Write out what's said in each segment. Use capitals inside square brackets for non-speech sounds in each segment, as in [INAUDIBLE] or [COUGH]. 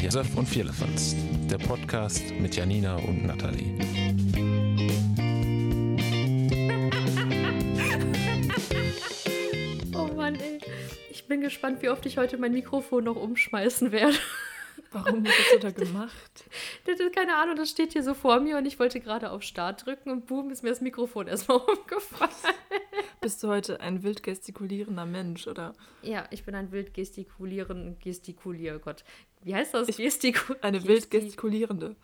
Josef und Vierlefanz, der Podcast mit Janina und Nathalie. Oh Mann, ey. Ich bin gespannt, wie oft ich heute mein Mikrofon noch umschmeißen werde. Warum hast du da gemacht? [LAUGHS] Das ist keine Ahnung, das steht hier so vor mir und ich wollte gerade auf Start drücken und boom, ist mir das Mikrofon erstmal [LAUGHS] umgefallen. Bist du heute ein wild gestikulierender Mensch, oder? Ja, ich bin ein wild gestikulierend, gestikulier, Gott. Wie heißt das? Gestiku Eine wild gestikulierende.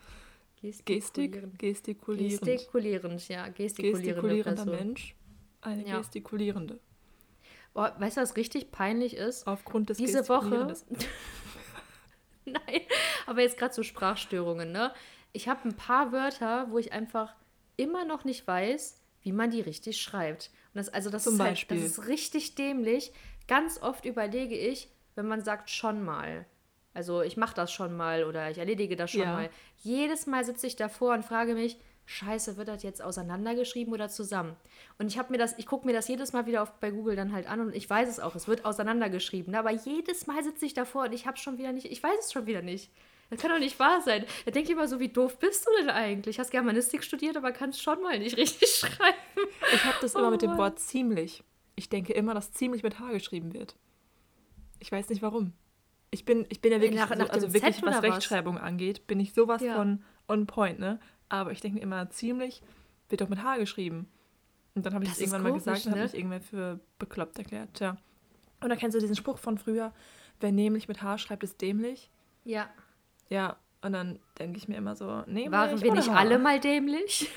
Gestik, Gestik? Gestikulierend. Gestikulierend, ja, gestikulierende Gestikulierender Person. Mensch. Eine Ja. gestikulierende. Boah, weißt du, was richtig peinlich ist? Aufgrund des Diese Woche. [LAUGHS] Nein, aber jetzt gerade so Sprachstörungen, ne? Ich habe ein paar Wörter, wo ich einfach immer noch nicht weiß, wie man die richtig schreibt. Das, also das Zum ist halt, das ist richtig dämlich. Ganz oft überlege ich, wenn man sagt schon mal. Also ich mache das schon mal oder ich erledige das schon Ja. mal. Jedes Mal sitze ich davor und frage mich, Scheiße, wird das jetzt auseinandergeschrieben oder zusammen? Und ich habe mir das, ich gucke mir das jedes Mal wieder auf, bei Google dann halt an und ich weiß es auch, es wird auseinandergeschrieben. Aber jedes Mal sitze ich davor und ich habe schon wieder nicht, ich weiß es schon wieder nicht. Das kann doch nicht wahr sein. Da denke ich immer so, wie doof bist du denn eigentlich? Hast Germanistik studiert, aber kannst schon mal nicht richtig [LAUGHS] schreiben. Ich habe das immer Oh mit dem. Wort ziemlich. Ich denke immer, dass ziemlich mit H geschrieben wird. Ich weiß nicht warum. Ich bin, ich bin ja wirklich, Nach- so, nach dem also wirklich, was? Rechtschreibung angeht, bin ich sowas Ja. von on point, ne? Aber ich denke immer, ziemlich wird doch mit H geschrieben. Und dann habe ich Das das irgendwann mal komisch, gesagt und habe ne? mich irgendwer für bekloppt erklärt. Tja. Und dann kennst du diesen Spruch von früher, wer nämlich mit H schreibt, ist dämlich. Ja. Ja, und dann denke ich mir immer so, nämlich Waren wir nicht H? alle mal dämlich?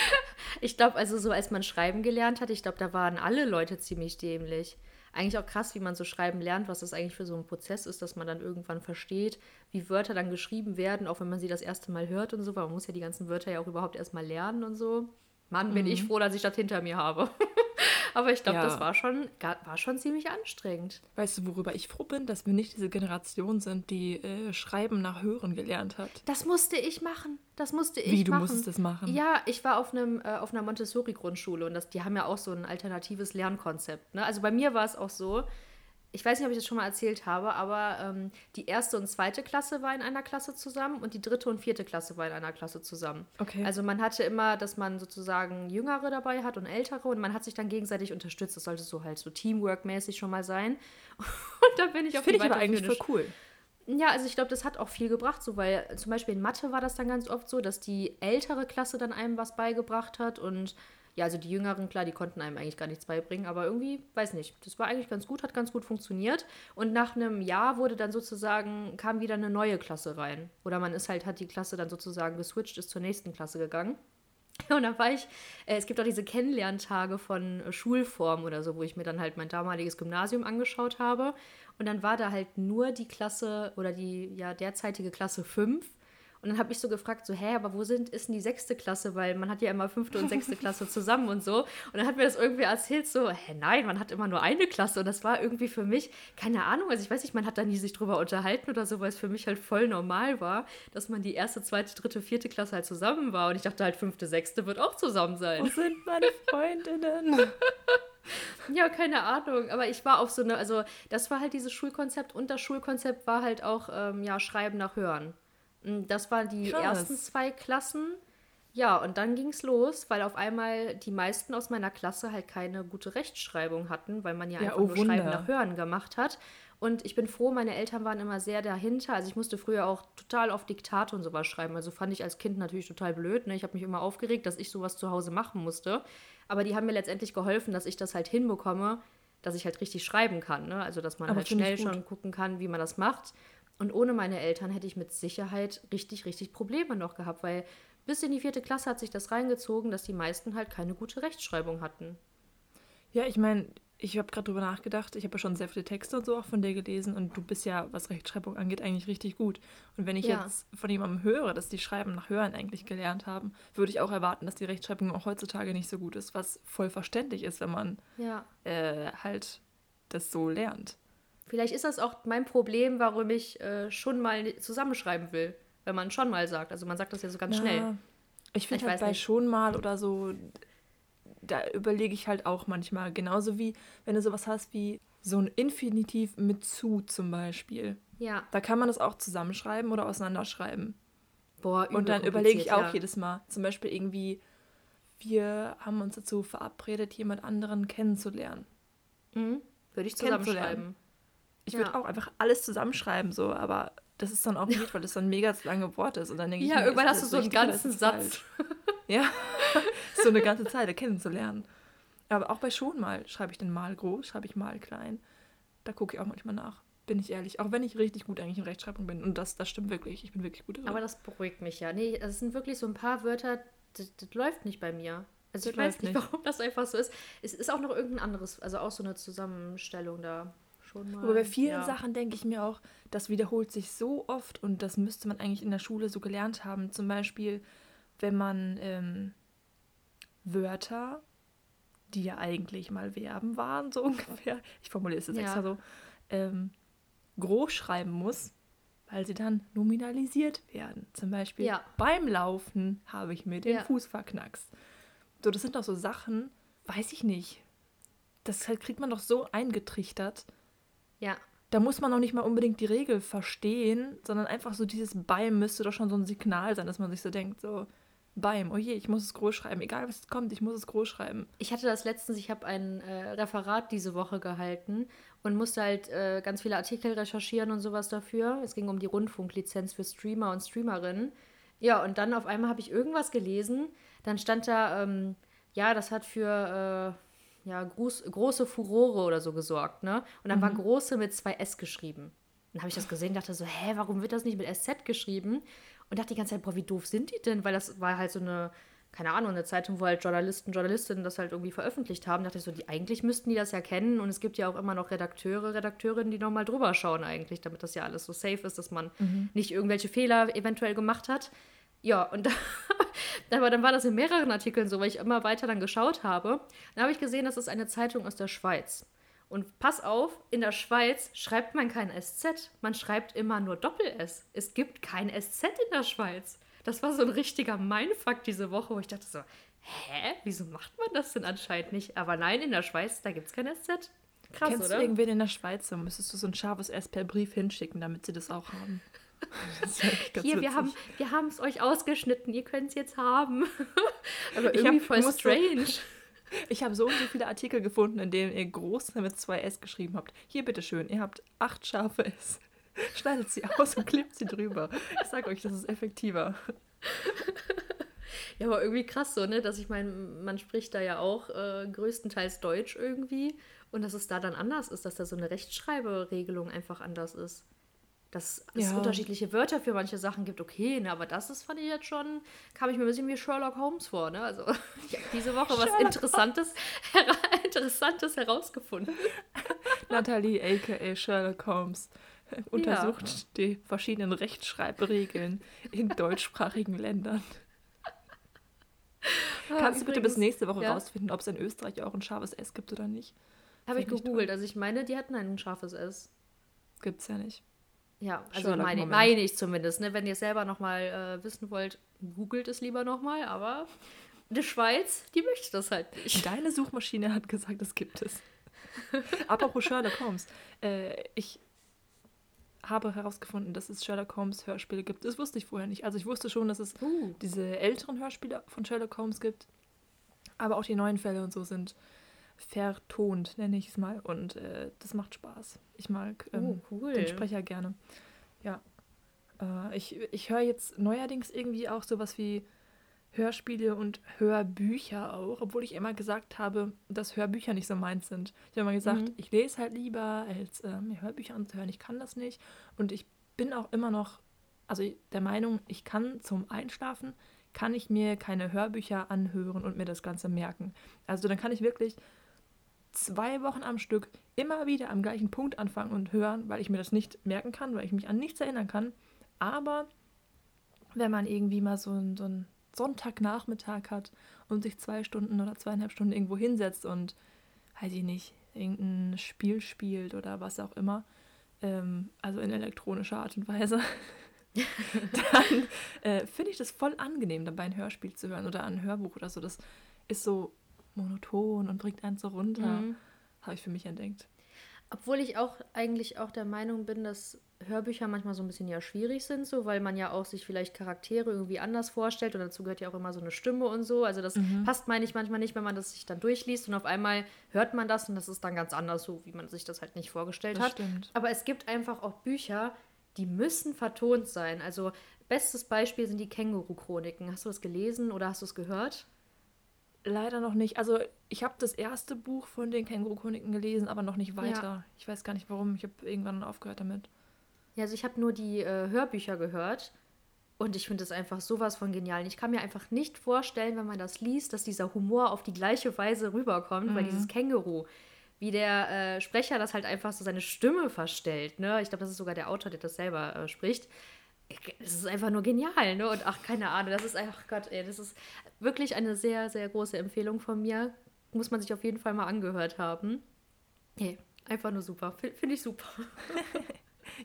[LAUGHS] ich glaube, also so als man schreiben gelernt hat, ich glaube, da waren alle Leute ziemlich dämlich. Eigentlich auch krass, wie man so schreiben lernt, was das eigentlich für so ein Prozess ist, dass man dann irgendwann versteht, wie Wörter dann geschrieben werden, auch wenn man sie das erste Mal hört und so, weil man muss ja die ganzen Wörter ja auch überhaupt erstmal lernen und so. Mann, bin ich froh, dass ich das hinter mir habe. [LAUGHS] Aber ich glaube, Ja. das war schon, war schon ziemlich anstrengend. Weißt du, worüber ich froh bin, dass wir nicht diese Generation sind, die äh, Schreiben nach Hören gelernt hat. Das musste ich machen. Das musste ich Wie, du machen. musstest das machen? Ja, ich war auf, einem, äh, auf einer Montessori-Grundschule und das, die haben ja auch so ein alternatives Lernkonzept. Ne? Also bei mir war es auch so, ich weiß nicht, ob ich das schon mal erzählt habe, aber ähm, die erste und zweite Klasse war in einer Klasse zusammen und die dritte und vierte Klasse war in einer Klasse zusammen. Okay. Also man hatte immer, dass man sozusagen Jüngere dabei hat und Ältere und man hat sich dann gegenseitig unterstützt. Das sollte so halt so Teamwork-mäßig schon mal sein. [LAUGHS] Und dann bin ich auf Finde ich aber eigentlich voll cool. ja, also ich glaube, das hat auch viel gebracht, so weil zum Beispiel in Mathe war das dann ganz oft so, dass die ältere Klasse dann einem was beigebracht hat und ja, also die Jüngeren, klar, die konnten einem eigentlich gar nichts beibringen, aber irgendwie, weiß nicht, das war eigentlich ganz gut, hat ganz gut funktioniert. Und nach einem Jahr wurde dann sozusagen, kam wieder eine neue Klasse rein. Oder man ist halt, hat die Klasse dann sozusagen geswitcht, ist zur nächsten Klasse gegangen. [LAUGHS] Und dann war ich, äh, es gibt auch diese Kennenlerntage von äh, Schulformen oder so, wo ich mir dann halt mein damaliges Gymnasium angeschaut habe. Und dann war da halt nur die Klasse oder die ja derzeitige Klasse 5. Und dann habe ich so gefragt, so, hä, aber wo sind, ist denn die sechste Klasse? Weil man hat ja immer fünfte und sechste Klasse zusammen und so. Und dann hat mir das irgendwie erzählt, so, hä, nein, man hat immer nur eine Klasse. Und das war irgendwie für mich, keine Ahnung, also ich weiß nicht, man hat da nie sich drüber unterhalten oder so, weil es für mich halt voll normal war, dass man die erste, zweite, dritte, vierte Klasse halt zusammen war. Und ich dachte halt, fünfte, sechste wird auch zusammen Wo sein. sind meine Freundinnen? [LAUGHS] Ja, keine Ahnung. Aber ich war auf so eine, also das war halt dieses Schulkonzept und das Schulkonzept war halt auch, ähm, ja, Schreiben nach Hören. Und Das waren die Krass. ersten zwei Klassen. Ja, und dann ging es los, weil auf einmal die meisten aus meiner Klasse halt keine gute Rechtschreibung hatten, weil man ja, Ja, einfach oh nur Schreiben Wunder. nach Hören gemacht hat. Und ich bin froh, meine Eltern waren immer sehr dahinter. Also ich musste früher auch total auf Diktate und sowas schreiben. Also fand ich als Kind natürlich total blöd. Ne? Ich habe mich immer aufgeregt, dass ich sowas zu Hause machen musste. Aber die haben mir letztendlich geholfen, dass ich das halt hinbekomme, dass ich halt richtig schreiben kann. Ne? Also dass man Aber halt schnell schon gucken kann, wie man das macht. Und ohne meine Eltern hätte ich mit Sicherheit richtig, richtig Probleme noch gehabt, weil bis in die vierte Klasse hat sich das reingezogen, dass die meisten halt keine gute Rechtschreibung hatten. Ja, ich meine, ich habe gerade drüber nachgedacht. Ich habe ja schon sehr viele Texte und so auch von dir gelesen und du bist ja, was Rechtschreibung angeht, eigentlich richtig gut. Und wenn ich Ja. jetzt von jemandem höre, dass die Schreiben nach Hören eigentlich gelernt haben, würde ich auch erwarten, dass die Rechtschreibung auch heutzutage nicht so gut ist, was voll verständlich ist, wenn man Ja. äh, halt das so lernt. Vielleicht ist das auch mein Problem, warum ich äh, schon mal zusammenschreiben will, wenn man schon mal sagt. Also man sagt das ja so ganz schnell. Ja, Ich Ich finde halt bei nicht. schon mal oder so, da überlege ich halt auch manchmal. Genauso wie, wenn du sowas hast wie, so ein Infinitiv mit zu zum Beispiel. Ja. Da kann man das auch zusammenschreiben oder auseinanderschreiben. Boah, Und dann überlege ich auch ja. jedes Mal, zum Beispiel irgendwie, wir haben uns dazu verabredet, jemand anderen kennenzulernen. Mhm. Würde ich zusammenschreiben. Ich würde Ja. auch einfach alles zusammenschreiben, so, aber das ist dann auch nicht, weil das so ein mega lange Wort ist. Und dann denke ich, Ja, irgendwann hast du das so einen ganzen das Satz. Ja, [LAUGHS] so eine ganze Zeit kennenzulernen. Aber auch bei schon mal schreibe ich den mal groß, schreibe ich mal klein. Da gucke ich auch manchmal nach, bin ich ehrlich. Auch wenn ich richtig gut eigentlich in Rechtschreibung bin. Und das, das stimmt wirklich. Ich bin wirklich gut darin. Aber das beruhigt mich ja. Nee, es sind wirklich so ein paar Wörter, das, das läuft nicht bei mir. Also Das ich weiß nicht. warum das einfach so ist. Es ist auch noch irgendein anderes, also auch so eine Zusammenstellung da schon mal. Aber bei vielen ja. Sachen denke ich mir auch, das wiederholt sich so oft und das müsste man eigentlich in der Schule so gelernt haben. Zum Beispiel, wenn man ähm, Wörter, die ja eigentlich mal Verben waren, so [LAUGHS] ungefähr, ich formuliere es jetzt Ja. extra so, ähm, groß schreiben muss, weil sie dann nominalisiert werden. Zum Beispiel Ja. beim Laufen habe ich mir den Ja. Fuß verknackst. So, das sind doch so Sachen, weiß ich nicht. Das kriegt man doch so eingetrichtert. Ja, Da muss man noch nicht mal unbedingt die Regel verstehen, sondern einfach so dieses Beim müsste doch schon so ein Signal sein, dass man sich so denkt, so Beim, oh je, ich muss es groß schreiben, egal was kommt, ich muss es groß schreiben. ich hatte das letztens, ich habe ein äh, Referat diese Woche gehalten und musste halt äh, ganz viele Artikel recherchieren und sowas dafür. Es ging um die Rundfunklizenz für Streamer und Streamerinnen. Ja, und dann auf einmal habe ich irgendwas gelesen. Dann stand da, ähm, ja, das hat für äh, ja, groß, große Furore oder so gesorgt, ne? Und dann war große mit zwei S geschrieben. Dann habe ich das gesehen, dachte so, hä, warum wird das nicht mit SZ geschrieben? Und dachte die ganze Zeit, boah, wie doof sind die denn? Weil das war halt so eine, keine Ahnung, eine Zeitung, wo halt Journalisten, Journalistinnen das halt irgendwie veröffentlicht haben. Dachte ich so, die eigentlich müssten die das ja kennen. Und es gibt ja auch immer noch Redakteure, Redakteurinnen, die nochmal drüber schauen eigentlich, damit das ja alles so safe ist, dass man nicht irgendwelche Fehler eventuell gemacht hat. Ja, und [LAUGHS] da, aber dann war das in mehreren Artikeln so, weil ich immer weiter dann geschaut habe. Dann habe ich gesehen, das ist eine Zeitung aus der Schweiz. Und pass auf, in der Schweiz schreibt man kein SZ, man schreibt immer nur Doppel-S. Es gibt kein SZ in der Schweiz. Das war so ein richtiger Mindfuck diese Woche, wo ich dachte so, hä, wieso macht man das denn anscheinend nicht? Aber nein, in der Schweiz, da gibt es kein SZ. Krass, Kennst oder? du irgendwen in der Schweiz, dann müsstest du so ein scharfes S per Brief hinschicken, damit sie das auch haben. Hier, wir witzig. haben wir haben es euch ausgeschnitten, ihr könnt es jetzt haben. [LAUGHS] Aber Ich irgendwie [LAUGHS] hab- voll strange. Ich habe so und so viele Artikel gefunden, in denen ihr groß mit zwei S geschrieben habt. Hier, bitteschön, ihr habt acht scharfe S. [LAUGHS] Schneidet sie aus und klebt sie drüber. Ich sage euch, das ist effektiver. Ja, aber irgendwie krass so, ne? Dass ich meine, man spricht da ja auch äh, größtenteils Deutsch irgendwie und dass es da dann anders ist, dass da so eine Rechtschreiberegelung einfach anders ist. Dass es Ja. unterschiedliche Wörter für manche Sachen gibt, okay, ne, aber das ist, fand ich jetzt schon, kam ich mir ein bisschen wie Sherlock Holmes vor, ne? Also, [LAUGHS] ich habe diese Woche was Interessantes, hera Interessantes herausgefunden. [LAUGHS] Nathalie, aka Sherlock Holmes, untersucht die verschiedenen Rechtschreibregeln in [LAUGHS] deutschsprachigen Ländern. Kannst du bitte bis nächste Woche ja. rausfinden, ob es in Österreich auch ein scharfes S gibt oder nicht? Habe ich gegoogelt, also ich meine, die hatten ein scharfes S. Gibt's ja nicht. Ja, also Sherlock meine, meine ich zumindest. Ne? Wenn ihr es selber nochmal äh, wissen wollt, googelt es lieber nochmal. Aber die Schweiz, die möchte das halt nicht. Deine Suchmaschine hat gesagt, es gibt es. Apropos Sherlock Holmes. Äh, ich habe herausgefunden, dass es Sherlock Holmes Hörspiele gibt. Das wusste ich vorher nicht. Also ich wusste schon, dass es Uh. diese älteren Hörspiele von Sherlock Holmes gibt. Aber auch die neuen Fälle und so sind vertont, nenne ich es mal. Und äh, das macht Spaß. Ich mag ähm, Oh, cool. den Sprecher gerne. Ja. Äh, ich ich höre jetzt neuerdings irgendwie auch sowas wie Hörspiele und Hörbücher auch, obwohl ich immer gesagt habe, dass Hörbücher nicht so meins sind. Ich habe immer gesagt, Mhm. ich lese halt lieber, als ähm, mir Hörbücher anzuhören. Ich kann das nicht. Und ich bin auch immer noch, also der Meinung, ich kann zum Einschlafen, kann ich mir keine Hörbücher anhören und mir das Ganze merken. Also dann kann ich wirklich zwei Wochen am Stück immer wieder am gleichen Punkt anfangen und hören, weil ich mir das nicht merken kann, weil ich mich an nichts erinnern kann. Aber wenn man irgendwie mal so, einen- so einen Sonntagnachmittag hat und sich zwei Stunden oder zweieinhalb Stunden irgendwo hinsetzt und, weiß ich nicht, irgendein Spiel spielt oder was auch immer, ähm, also in elektronischer Art und Weise, [LAUGHS] [LAUGHS] dann äh, finde ich das voll angenehm, dabei ein Hörspiel zu hören oder ein Hörbuch oder so. Das ist so monoton und bringt einen so runter. Mhm. Habe ich für mich entdeckt. Obwohl ich auch eigentlich auch der Meinung bin, dass Hörbücher manchmal so ein bisschen ja schwierig sind, so weil man ja auch sich vielleicht Charaktere irgendwie anders vorstellt und dazu gehört ja auch immer so eine Stimme und so. Also das Mhm. passt, meine ich, manchmal nicht, wenn man das sich dann durchliest und auf einmal hört man das und das ist dann ganz anders, so wie man sich das halt nicht vorgestellt Das hat. stimmt. Aber es gibt einfach auch Bücher, die müssen vertont sein. Also bestes Beispiel sind die Känguru-Chroniken. Hast du das gelesen oder hast du es gehört? Leider noch nicht. Also ich habe das erste Buch von den Känguru-Chroniken gelesen, aber noch nicht weiter. Ich weiß gar nicht warum. Ich habe irgendwann aufgehört damit. Ja, also ich habe nur die äh, Hörbücher gehört und ich finde es einfach sowas von genial. Und Ich kann mir einfach nicht vorstellen, wenn man das liest, dass dieser Humor auf die gleiche Weise rüberkommt, weil dieses Känguru, wie der äh, Sprecher das halt einfach so seine Stimme verstellt, ne? Ich glaube, das ist sogar der Autor, der das selber äh, spricht. Es ist einfach nur genial, ne? Und ach, keine Ahnung, das ist einfach, Gott, ey, das ist wirklich eine sehr, sehr große Empfehlung von mir. Muss man sich auf jeden Fall mal angehört haben. Nee, einfach nur super. Finde ich super. [LAUGHS]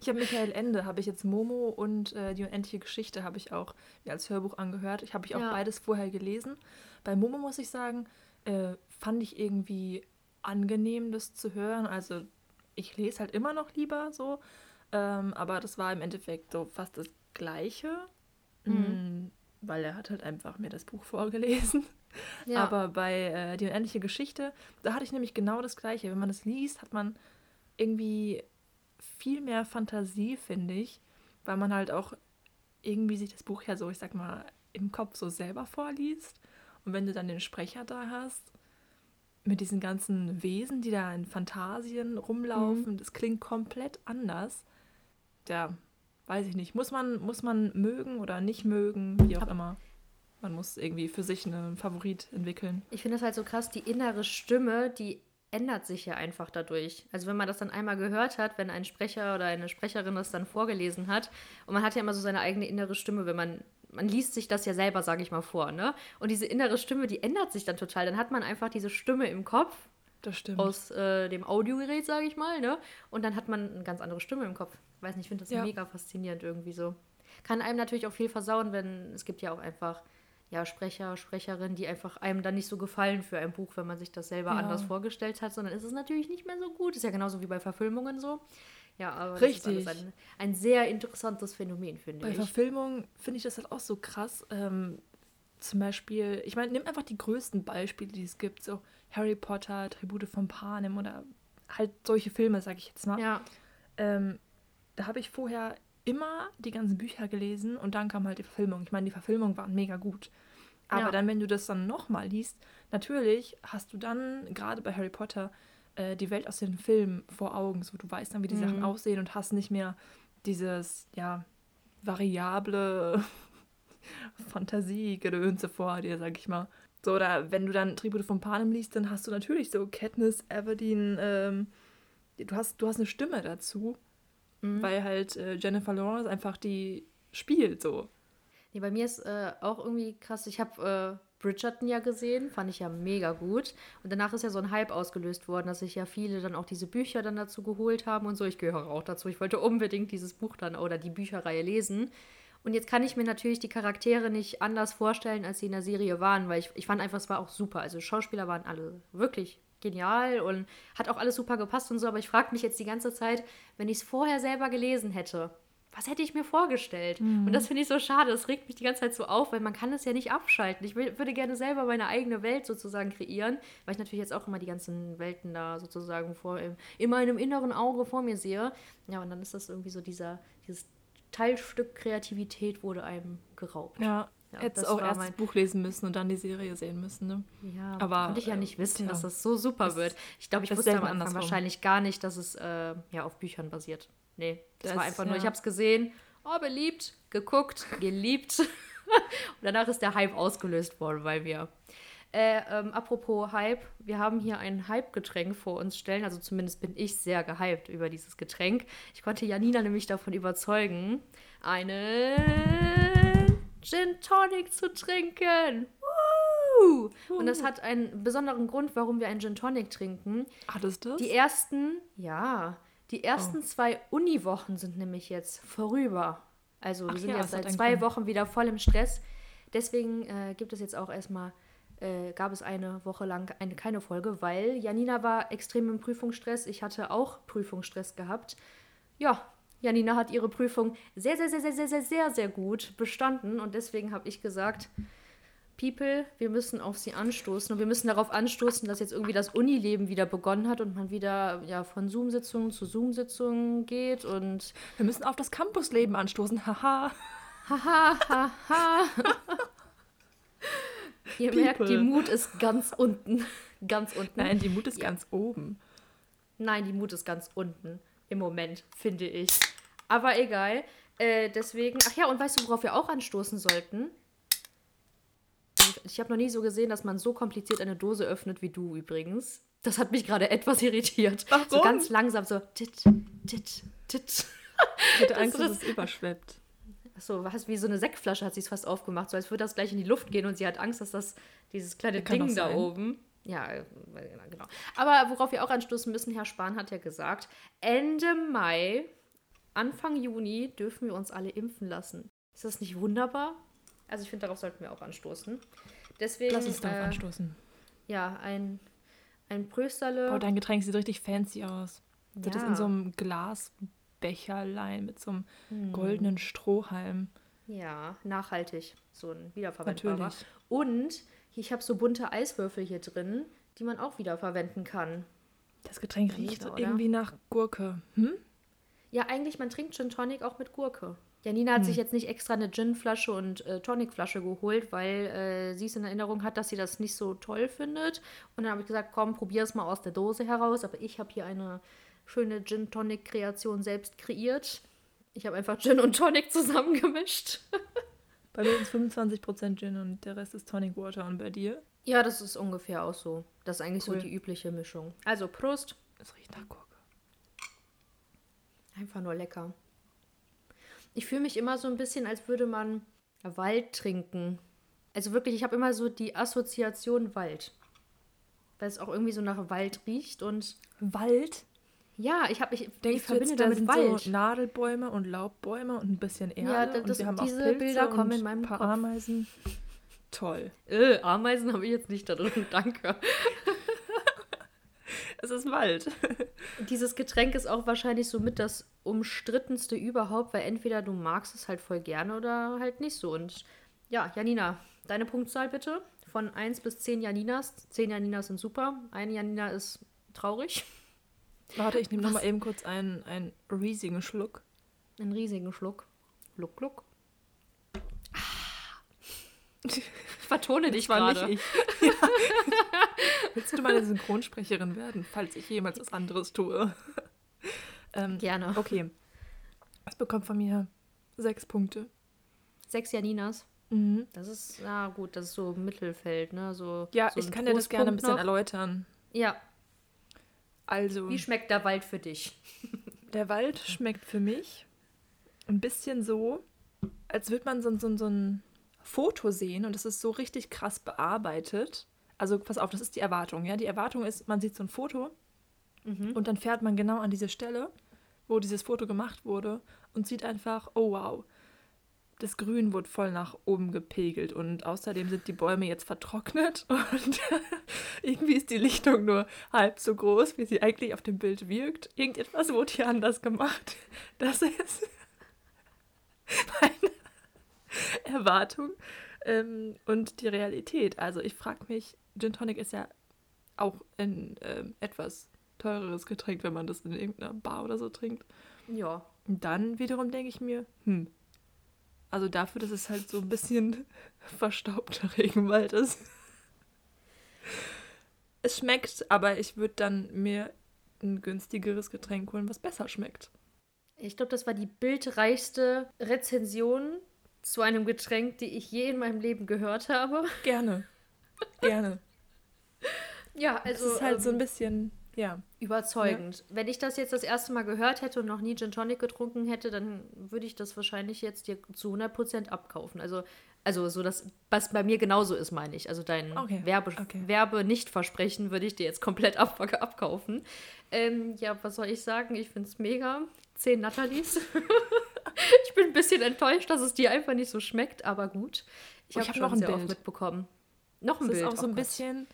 Ich habe Michael Ende, habe ich jetzt Momo und äh, die unendliche Geschichte habe ich auch mir als Hörbuch angehört. Ich habe ich auch Ja. beides vorher gelesen. Bei Momo muss ich sagen, äh, fand ich irgendwie angenehm, das zu hören. Also ich lese halt immer noch lieber so, ähm, aber das war im Endeffekt so fast das Gleiche, Mm, weil er hat halt einfach mir das Buch [LAUGHS] vorgelesen. Ja. Aber bei äh, die unendliche Geschichte, da hatte ich nämlich genau das Gleiche. Wenn man das liest, hat man irgendwie viel mehr Fantasie, finde ich, weil man halt auch irgendwie sich das Buch ja so, ich sag mal, im Kopf so selber vorliest. Und wenn du dann den Sprecher da hast, mit diesen ganzen Wesen, die da in Fantasien rumlaufen, das klingt komplett anders. Ja, weiß ich nicht. Muss man, muss man mögen oder nicht mögen, wie auch Ab- immer. Man muss irgendwie für sich einen Favorit entwickeln. Ich finde das halt so krass, die innere Stimme, die ändert sich ja einfach dadurch. Also wenn man das dann einmal gehört hat, wenn ein Sprecher oder eine Sprecherin das dann vorgelesen hat, und man hat ja immer so seine eigene innere Stimme, wenn man, man liest sich das ja selber, sage ich mal, vor, ne? Und diese innere Stimme, die ändert sich dann total. Dann hat man einfach diese Stimme im Kopf. Aus äh, dem Audiogerät, sage ich mal, ne? Und dann hat man eine ganz andere Stimme im Kopf. Weiß nicht, ich finde das Ja. mega faszinierend irgendwie so. Kann einem natürlich auch viel versauen, wenn es gibt ja auch einfach ja, Sprecher, Sprecherinnen, die einfach einem dann nicht so gefallen für ein Buch, wenn man sich das selber Ja. anders vorgestellt hat, sondern ist es natürlich nicht mehr so gut. Ist ja genauso wie bei Verfilmungen so. Ja, aber Richtig. das ist ein, ein sehr interessantes Phänomen, finde Bei ich. Verfilmungen finde ich das halt auch so krass. Ähm, zum Beispiel, ich meine, nimm einfach die größten Beispiele, die es gibt. So Harry Potter, Tribute von Panem oder halt solche Filme, sage ich jetzt mal. Ja, Ähm, da habe ich vorher immer die ganzen Bücher gelesen und dann kam halt die Verfilmung. Ich meine, die Verfilmungen waren mega gut. Aber Ja. dann, wenn du das dann nochmal liest, natürlich hast du dann, gerade bei Harry Potter, äh, die Welt aus den Filmen vor Augen. So, du weißt dann, wie die Sachen Mhm. aussehen und hast nicht mehr dieses, ja, variable [LAUGHS] Fantasiegedönse vor dir, sag ich mal. So, oder wenn du dann Tribute von Panem liest, dann hast du natürlich so Katniss, Everdeen, ähm, du hast, du hast eine Stimme dazu, Mhm. weil halt äh, Jennifer Lawrence einfach die spielt so. Nee, bei mir ist äh, auch irgendwie krass. Ich habe äh, Bridgerton ja gesehen, fand ich ja mega gut. Und danach ist ja so ein Hype ausgelöst worden, dass sich ja viele dann auch diese Bücher dann dazu geholt haben und so. Ich gehöre auch dazu. Ich wollte unbedingt dieses Buch dann oder die Bücherreihe lesen. Und jetzt kann ich mir natürlich die Charaktere nicht anders vorstellen, als sie in der Serie waren, weil ich, ich fand einfach, es war auch super. Also Schauspieler waren alle wirklich genial und hat auch alles super gepasst und so. Aber ich frage mich jetzt die ganze Zeit, wenn ich es vorher selber gelesen hätte, was hätte ich mir vorgestellt? Und das finde ich so schade. Das regt mich die ganze Zeit so auf, weil man kann es ja nicht abschalten. Ich will, würde gerne selber meine eigene Welt sozusagen kreieren, weil ich natürlich jetzt auch immer die ganzen Welten da sozusagen vor in meinem inneren Auge vor mir sehe. Ja, und dann ist das irgendwie so dieser, dieses Teilstück Kreativität wurde einem geraubt. Ja, Ja, hättest das auch erst mein- das Buch lesen müssen und dann die Serie sehen müssen, ne? Ja, Aber, konnte ich ja äh, nicht wissen, tja. dass das so super wird. Ich glaube, ich wusste am Anfang wahrscheinlich gar nicht, dass es äh, ja auf Büchern basiert. Nee, das, Das- war einfach nur, ja. ich habe es gesehen, oh, beliebt, geguckt, geliebt. [LAUGHS] und danach ist der Hype ausgelöst worden, weil wir. Äh, ähm, apropos Hype, wir haben hier ein Hype-Getränk vor uns stellen. Also zumindest bin ich sehr gehypt über dieses Getränk. Ich konnte Janina nämlich davon überzeugen, einen Gin Tonic zu trinken. Woo! Und das hat einen besonderen Grund, warum wir einen Gin Tonic trinken. Hattest du das? Die ersten, ja, die ersten zwei Uniwochen sind nämlich jetzt vorüber. Also wir Ach sind ja, jetzt das seit zwei. Wochen wieder voll im Stress. Deswegen äh, gibt es jetzt auch erstmal äh, gab es eine Woche lang eine, keine Folge, weil Janina war extrem im Prüfungsstress. Ich hatte auch Prüfungsstress gehabt. Ja, Janina hat ihre Prüfung sehr, sehr, sehr, sehr, sehr, sehr, sehr, sehr gut bestanden. Und deswegen habe ich gesagt, People, wir müssen auf sie anstoßen und wir müssen darauf anstoßen, dass jetzt irgendwie das Unileben wieder begonnen hat und man wieder ja, von Zoom-Sitzungen zu Zoom-Sitzungen geht und. Wir müssen auf das Campusleben anstoßen, haha. Haha, haha. [LAUGHS] Ihr People. merkt, die Mut ist ganz unten. [LAUGHS] Ganz unten. Nein, die Mut ist Ja. ganz oben. Nein, die Mut ist ganz unten. Im Moment, finde ich. Aber egal. Äh, deswegen. Ach ja, und weißt du, worauf wir auch anstoßen sollten? Ich habe noch nie so gesehen, dass man so kompliziert eine Dose öffnet wie du übrigens. Das hat mich gerade etwas irritiert. So Warum? ganz langsam, so tit, tit, tit. Ich hätte [LAUGHS] Angst, Das dass es überschwemmt. So, was wie so eine Sektflasche hat sie es fast aufgemacht, so als würde das gleich in die Luft gehen und sie hat Angst, dass das dieses kleine Kann Ding da oben. Ja, äh, genau. Aber worauf wir auch anstoßen müssen, Herr Spahn hat ja gesagt, Ende Mai, Anfang Juni dürfen wir uns alle impfen lassen. Ist das nicht wunderbar? Also ich finde, darauf sollten wir auch anstoßen. Deswegen, Lass uns darauf äh, anstoßen. ja, ein, ein Prösterle. Oh, dein Getränk sieht richtig fancy aus. Das ist Ja. in so einem Glasbecherlein mit so einem Hm. goldenen Strohhalm. Ja, nachhaltig. So ein wiederverwendbarer. Natürlich. Und ich habe so bunte Eiswürfel hier drin, die man auch wiederverwenden kann. Das Getränk riecht oder? irgendwie nach Gurke. Hm? Ja, eigentlich, man trinkt Gin Tonic auch mit Gurke. Janina hat sich jetzt nicht extra eine Gin-Flasche und äh, Tonic-Flasche geholt, weil äh, sie es in Erinnerung hat, dass sie das nicht so toll findet. Und dann habe ich gesagt, komm, probier es mal aus der Dose heraus. Aber ich habe hier eine schöne Gin-Tonic-Kreation selbst kreiert. Ich habe einfach Gin und Tonic [LAUGHS] zusammengemischt. Bei mir ist 25% Gin und der Rest ist Tonic Water. Und bei dir? Ja, das ist ungefähr auch so. Das ist eigentlich Cool. so die übliche Mischung. Also Prost. Es riecht nach Gurke. Einfach nur lecker. Ich fühle mich immer so ein bisschen, als würde man Wald trinken. Also wirklich, ich habe immer so die Assoziation Wald. Weil es auch irgendwie so nach Wald riecht und Wald? Ja, ich habe ich, ich Denkst du verbinde jetzt, damit Wald. so Nadelbäume und Laubbäume und ein bisschen Erde Ja, da- und das- wir haben diese auch Pilze Bilder kommen in meinem ein paar Kopf. Ameisen. Toll. äh, Ameisen habe ich jetzt nicht da drin, [LAUGHS] danke. [LAUGHS] Es ist Wald. [LAUGHS] Dieses Getränk ist auch wahrscheinlich so mit das umstrittenste überhaupt, weil entweder du magst es halt voll gerne oder halt nicht so. Und ja, Janina, deine Punktzahl bitte. Von 1 bis 10 Janinas. 10 Janinas sind super. Eine Janina ist traurig. Warte, ich nehme noch mal eben kurz einen, einen riesigen Schluck. Einen riesigen Schluck. Schluck, Schluck. Ich [LAUGHS] vertone dich gerade. Ja. Willst du meine Synchronsprecherin werden, falls ich jemals was anderes tue? ähm, Gerne. okay. Es bekommt von mir sechs Punkte. Sechs Janinas. Mhm. Das ist, na gut, das ist so Mittelfeld, ne? So, Ja, so ich kann dir das gerne ein bisschen noch. erläutern. Ja, Also, wie schmeckt der Wald für dich? [LAUGHS] der Wald schmeckt für mich ein bisschen so, als würde man so, so, so ein Foto sehen und es ist so richtig krass bearbeitet. Also, pass auf, das ist die Erwartung, ja. Die Erwartung ist, man sieht so ein Foto und dann fährt man genau an diese Stelle, wo dieses Foto gemacht wurde und sieht einfach, oh wow, das Grün wurde voll nach oben gepegelt und außerdem sind die Bäume jetzt vertrocknet [LAUGHS] und [LAUGHS] irgendwie ist die Lichtung nur halb so groß, wie sie eigentlich auf dem Bild wirkt. Irgendetwas wurde hier anders gemacht. [LAUGHS] Das ist meine Erwartung ähm, und die Realität. Also ich frage mich, Gin Tonic ist ja auch ein ähm, etwas teureres Getränk, wenn man das in irgendeiner Bar oder so trinkt. Ja. Und dann wiederum denke ich mir, hm, also dafür, dass es halt so ein bisschen [LAUGHS] verstaubter Regenwald ist. Es schmeckt, aber ich würde dann mir ein günstigeres Getränk holen, was besser schmeckt. Ich glaube, das war die bildreichste Rezension zu einem Getränk, die ich je in meinem Leben gehört habe. Gerne. Gerne. Ja, Es also ist halt so ein ähm, bisschen, ja. überzeugend. Wenn ich das jetzt das erste Mal gehört hätte und noch nie Gin Tonic getrunken hätte, dann würde ich das wahrscheinlich jetzt dir zu 100% abkaufen. Also, also so das, was bei mir genauso ist, meine ich. Also dein Okay, Werbe, okay. Werbe-Nicht-Versprechen würde ich dir jetzt komplett ab, [LAUGHS] abkaufen. Ähm, ja, was soll ich sagen? Ich finde es mega. Zehn Nathalies. [LAUGHS] ich bin ein bisschen enttäuscht, dass es dir einfach nicht so schmeckt, aber gut. Ich Oh, habe ich hab noch ein Bild. mitbekommen. Noch ein ist Bild. auch so oh ein Gott. bisschen,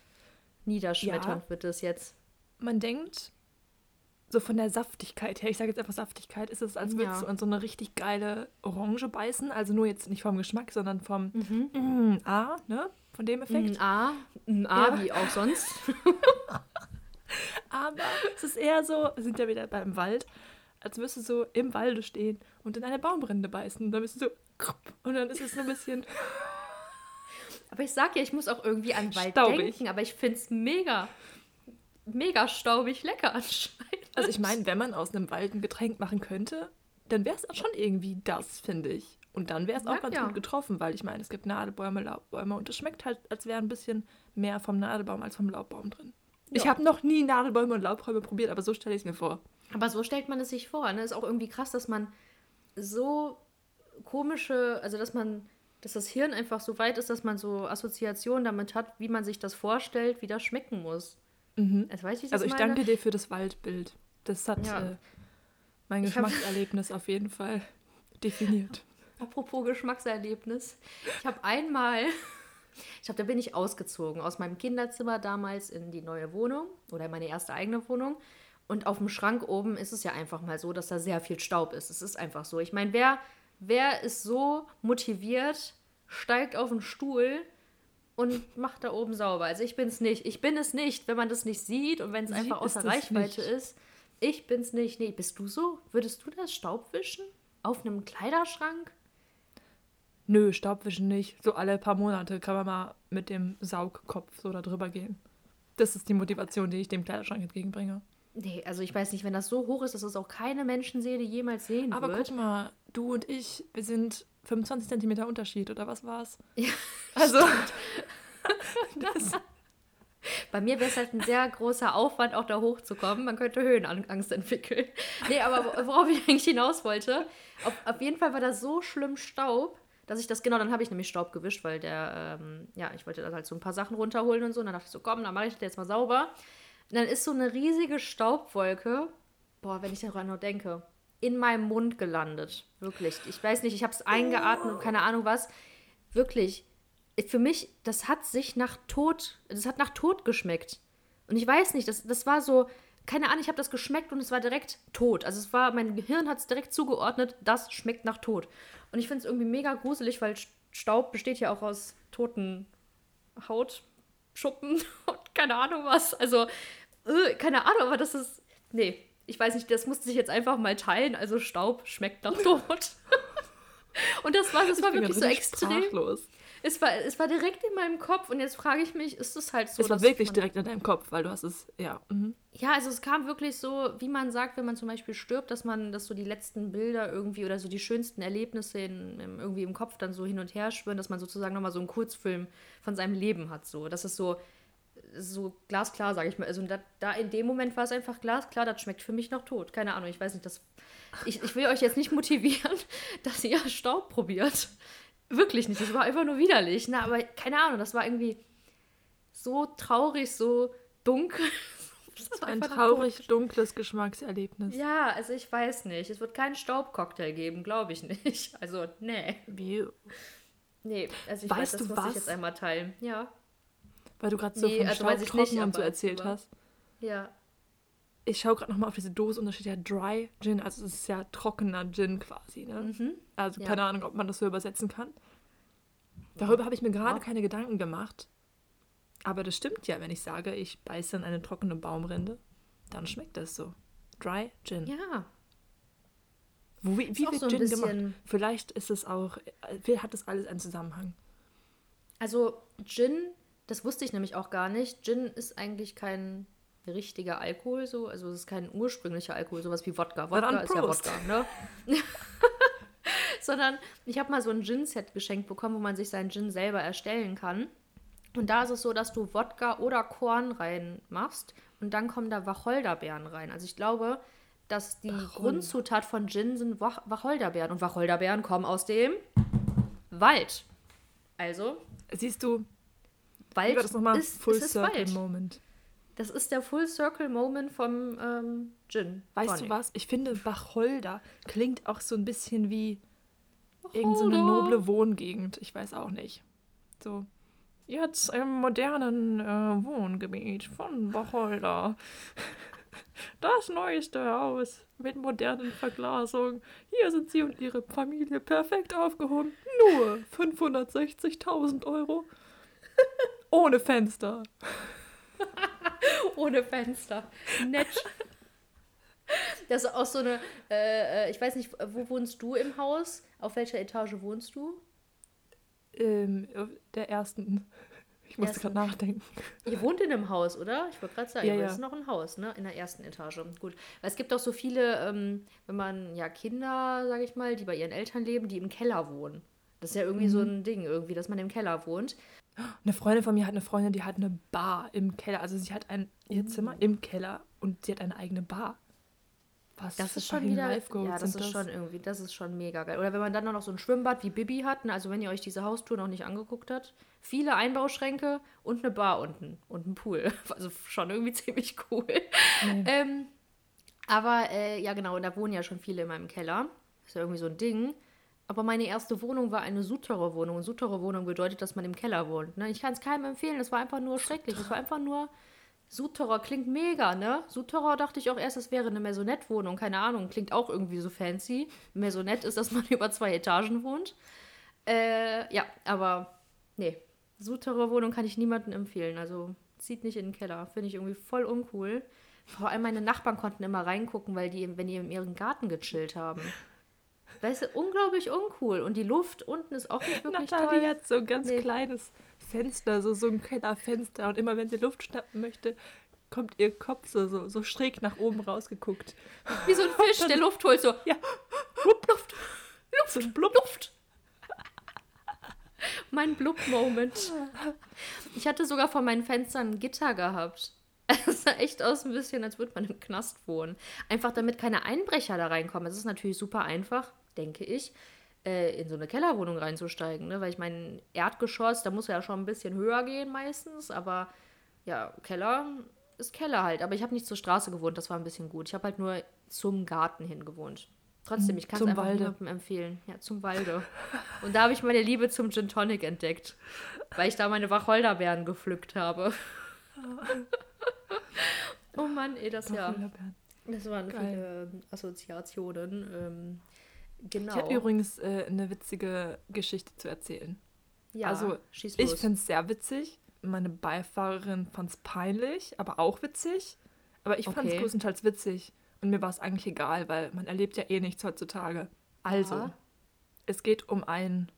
niederschmetternd wird es jetzt. Man denkt, so von der Saftigkeit her, ich sage jetzt einfach Saftigkeit, ist es, als würdest Ja. du an so eine richtig geile Orange beißen. Also nur jetzt nicht vom Geschmack, sondern vom Mhm. mm, A, ne? Von dem Effekt. Ein A, ein A Ja. wie auch sonst. [LAUGHS] Aber es ist eher so, wir sind ja wieder beim Wald, als würdest du so im Walde stehen und in eine Baumrinde beißen. Dann bist du so und dann ist es so ein bisschen Aber ich sag ja, ich muss auch irgendwie an Wald Staubig. denken, aber ich find's mega, mega staubig lecker anscheinend. Also ich meine, wenn man aus einem Wald ein Getränk machen könnte, dann wäre es schon irgendwie das, finde ich. Und dann wäre es auch Ja, ganz ja. gut getroffen, weil ich meine, es gibt Nadelbäume, Laubbäume und es schmeckt halt, als wäre ein bisschen mehr vom Nadelbaum als vom Laubbaum drin. Ich Ja. habe noch nie Nadelbäume und Laubbäume probiert, aber so stelle ich es mir vor. Aber so stellt man es sich vor. Ne? Ist auch irgendwie krass, dass man so komische, also dass man, dass das Hirn einfach so weit ist, dass man so Assoziationen damit hat, wie man sich das vorstellt, wie das schmecken muss. Also weiß ich Also ich meine? danke dir für das Waldbild. Das hat Ja. äh, mein Ich Geschmackserlebnis auf jeden Fall [LAUGHS] definiert. Apropos Geschmackserlebnis. Ich habe einmal, [LAUGHS] ich glaube, da bin ich ausgezogen aus meinem Kinderzimmer damals in die neue Wohnung oder in meine erste eigene Wohnung. Und auf dem Schrank oben ist es ja einfach mal so, dass da sehr viel Staub ist. Es ist einfach so. Ich meine, wer, wer ist so motiviert, steigt auf den Stuhl und macht da oben sauber? Also ich bin es nicht. Ich bin es nicht, wenn man das nicht sieht und wenn es einfach außer es Reichweite nicht. ist. Ich bin's nicht. Nee, bist du so? Würdest du das Staub wischen? Auf einem Kleiderschrank? Nö, Staubwischen nicht. So alle paar Monate kann man mal mit dem Saugkopf so da drüber gehen. Das ist die Motivation, die ich dem Kleiderschrank entgegenbringe. Nee, also ich weiß nicht, wenn das so hoch ist, dass es auch keine Menschenseele jemals sehen Aber wird. guck mal, du und ich, wir sind 25 Zentimeter Unterschied, oder was war's? Ja, [LAUGHS] Also, das, Bei mir wäre es halt ein sehr großer Aufwand, auch da hochzukommen. Man könnte Höhenangst entwickeln. Nee, aber wo- worauf ich eigentlich hinaus wollte, auf, auf jeden Fall war da so schlimm Staub, dass ich das, genau, dann habe ich nämlich Staub gewischt, weil der, ähm, ja, ich wollte da halt so ein paar Sachen runterholen und so. Und dann dachte ich so, komm, dann mache ich das jetzt mal sauber. Und dann ist so eine riesige Staubwolke, boah, wenn ich daran nur denke, in meinem Mund gelandet. Wirklich. Ich weiß nicht, ich habe es eingeatmet und keine Ahnung was. Wirklich. Für mich, das hat sich nach Tod, das hat nach Tod geschmeckt. Und ich weiß nicht, das, das war so, keine Ahnung, ich habe das geschmeckt und es war direkt tot. Also es war, mein Gehirn hat es direkt zugeordnet, das schmeckt nach Tod. Und ich finde es irgendwie mega gruselig, weil Staub besteht ja auch aus toten Hautschuppen [LAUGHS] und keine Ahnung was. Also, äh, keine Ahnung, aber das ist, nee, ich weiß nicht, das musste sich jetzt einfach mal teilen. Also Staub schmeckt nach [LAUGHS] Tod. und das war, das war ich wirklich so extrem. sprachlos. Es war, es war direkt in meinem Kopf und jetzt frage ich mich, ist es halt so, es war wirklich direkt in deinem Kopf, weil du hast es, ja. Mhm. Ja, also es kam wirklich so, wie man sagt, wenn man zum Beispiel stirbt, dass man, dass so die letzten Bilder irgendwie oder so die schönsten Erlebnisse in, im, irgendwie im Kopf dann so hin und her schwören, dass man sozusagen nochmal so einen Kurzfilm von seinem Leben hat. So, das ist so, so glasklar, sage ich mal. Also da, da in dem Moment war es einfach glasklar, das schmeckt für mich noch tot. Keine Ahnung, ich weiß nicht, das. Ich, ich will euch jetzt nicht motivieren, [LAUGHS] dass ihr Staub probiert. Wirklich nicht. Das war einfach nur widerlich. Ne? Aber keine Ahnung, das war irgendwie so traurig, so dunkel. [LAUGHS] Das war Ein traurig dunkles Geschmackserlebnis. ja, also ich weiß nicht. Es wird keinen Staubcocktail geben, glaube ich nicht. [LAUGHS] Also, nee. Wie? Nee, also ich Weißt weiß, das du muss ich was? jetzt einmal teilen. Ja. Weil du gerade so Nee, von also Staubtrocken nicht, und so erzählt aber- hast. Ja. Ich schaue gerade nochmal auf diese Dose und da steht ja Dry Gin, also es ist ja trockener Gin quasi, ne? Also Ja. keine Ahnung, ob man das so übersetzen kann. Darüber habe ich mir gerade Ja. keine Gedanken gemacht. Aber das stimmt ja, wenn ich sage, ich beiße in eine trockene Baumrinde, dann schmeckt das so. Dry Gin. Ja. Wo, wie wie wird so Gin gemacht? Vielleicht ist es auch, äh, hat das alles einen Zusammenhang. Also, Gin, das wusste ich nämlich auch gar nicht. Gin ist eigentlich kein richtiger Alkohol, so. Also, es ist kein ursprünglicher Alkohol, sowas wie Wodka. Wodka ist ja Prost. Wodka, ne? [LAUGHS] Sondern ich habe mal so ein Gin-Set geschenkt bekommen, wo man sich seinen Gin selber erstellen kann. Und da ist es so, dass du Wodka oder Korn reinmachst und dann kommen da Wacholderbeeren rein. Also ich glaube, dass die Grundzutat von Gin sind Wach Wacholderbeeren. Und Wacholderbeeren kommen aus dem Wald. Also, Siehst du, Wald das nochmal? ist, Full ist Circle Wald. Moment. Das ist der Full Circle Moment vom ähm, Gin. Weißt Tonic. du was? Ich finde, Wacholder klingt auch so ein bisschen wie irgend so noble Wohngegend. Ich weiß auch nicht. So, Jetzt im modernen äh, Wohngebiet von Wacholder. [LAUGHS] Das neueste Haus mit modernen Verglasungen. Hier sind Sie und Ihre Familie perfekt aufgehoben. Nur 560.000 Euro. Ohne Fenster. [LAUGHS] Ohne Fenster. Nett. Das ist auch so eine, äh, äh, ich weiß nicht, wo wohnst du im Haus? Auf welcher Etage wohnst du? Ähm, der ersten. Ich musste gerade nachdenken. Ihr wohnt in einem Haus, oder? Ich wollte gerade sagen, Ja, ja. ist noch ein Haus, ne? In der ersten Etage. Gut. Weil es gibt auch so viele, ähm, wenn man ja Kinder, sage ich mal, die bei ihren Eltern leben, die im Keller wohnen. Das ist ja irgendwie so Mhm. ein Ding, irgendwie, dass man im Keller wohnt. Eine Freundin von mir hat eine Freundin, die hat eine Bar im Keller. Also sie hat ein ihr Zimmer im Keller und sie hat eine eigene Bar. Was Das ist schon wieder, ja, das ist schon irgendwie, das ist schon mega geil. Oder wenn man dann noch so ein Schwimmbad wie Bibi hat, ne, also wenn ihr euch diese Haustour noch nicht angeguckt habt, viele Einbauschränke und eine Bar unten und ein Pool. [LAUGHS] Also schon irgendwie [LAUGHS] ziemlich cool. Ähm, aber äh, ja genau, und da wohnen ja schon viele in meinem Keller. Ist ja irgendwie so ein Ding. Aber meine erste Wohnung war eine Souterrain-Wohnung. Und Souterrain-Wohnung bedeutet, dass man im Keller wohnt. Ne? Ich kann es keinem empfehlen. Es war einfach nur schrecklich. Es war einfach nur. Souterrain klingt mega, ne? Souterrain dachte ich auch erst, es wäre eine Maisonette-Wohnung. Keine Ahnung, klingt auch irgendwie so fancy. Maisonette ist, dass man [LAUGHS] über zwei Etagen wohnt. Äh, ja, aber nee. Souterrain-Wohnung kann ich niemandem empfehlen. Also zieht nicht in den Keller. Finde ich irgendwie voll uncool. Vor allem meine Nachbarn konnten immer reingucken, weil die, wenn die in ihrem Garten gechillt haben. Weißt du, unglaublich uncool. Und die Luft unten ist auch nicht [LAUGHS] wirklich Nathalie toll. hat so ein ganz Nee. kleines Fenster, so, so ein Kellerfenster. Und immer wenn sie Luft schnappen möchte, kommt ihr Kopf so, so, so schräg nach oben rausgeguckt. Wie so ein [LAUGHS] Fisch, der Luft holt, so. Ja. Luft, Luft, So Blub. Luft. [LAUGHS] Mein Blub-Moment. Ich hatte sogar vor meinen Fenstern ein Gitter gehabt. Es sah echt aus ein bisschen, als würde man im Knast wohnen. Einfach damit keine Einbrecher da reinkommen. Es ist natürlich super einfach, denke ich, äh, in so eine Kellerwohnung reinzusteigen. Ne? Weil ich mein Erdgeschoss, da muss ja schon ein bisschen höher gehen meistens. Aber ja, Keller ist Keller halt. Aber ich habe nicht zur Straße gewohnt, das war ein bisschen gut. Ich habe halt nur zum Garten hin gewohnt. Trotzdem, ich kann es einfach Walde. niemandem empfehlen. Ja, zum Walde. Und da habe ich meine Liebe zum Gin Tonic entdeckt. Weil ich da meine Wacholderbeeren gepflückt habe. [LAUGHS] oh Mann, ey, das ja. Das waren Geil. viele ähm, Assoziationen. Ähm, genau. Ich habe übrigens äh, eine witzige Geschichte zu erzählen. ja, also, schieß Ich los. finde es sehr witzig. Meine Beifahrerin fand es peinlich, aber auch witzig. Aber ich fand es Okay. größtenteils witzig. Und mir war es eigentlich egal, weil man erlebt ja eh nichts heutzutage. Also, Ja. es geht um ein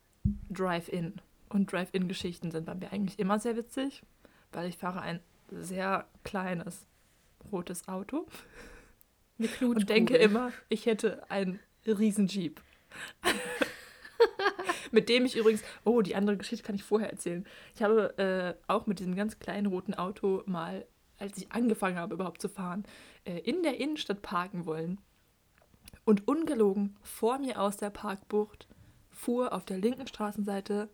Drive-In. Und Drive-In-Geschichten sind bei mir eigentlich immer sehr witzig, weil ich fahre ein sehr kleines rotes Auto Eine Knutkugel. und denke immer, ich hätte einen riesen Jeep. [LAUGHS] mit dem ich übrigens, oh, die andere Geschichte kann ich vorher erzählen. Ich habe äh, auch mit diesem ganz kleinen roten Auto mal, als ich angefangen habe überhaupt zu fahren, äh, in der Innenstadt parken wollen. Und ungelogen vor mir aus der Parkbucht fuhr auf der linken Straßenseite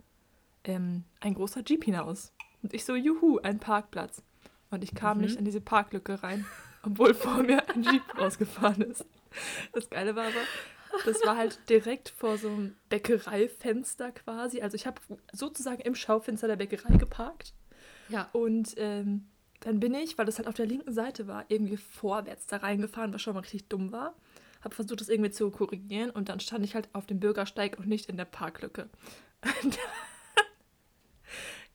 ähm, ein großer Jeep hinaus. Und ich so, juhu, ein Parkplatz. Und ich kam Mhm. nicht in diese Parklücke rein, obwohl vor mir ein Jeep [LAUGHS] rausgefahren ist. Das Geile war aber, das war halt direkt vor so einem Bäckereifenster quasi. Also ich habe sozusagen im Schaufenster der Bäckerei geparkt. Ja. Und ähm, dann bin ich, weil das halt auf der linken Seite war, irgendwie vorwärts da reingefahren, was schon mal richtig dumm war. Habe versucht, das irgendwie zu korrigieren und dann stand ich halt auf dem Bürgersteig und nicht in der Parklücke. Und [LAUGHS]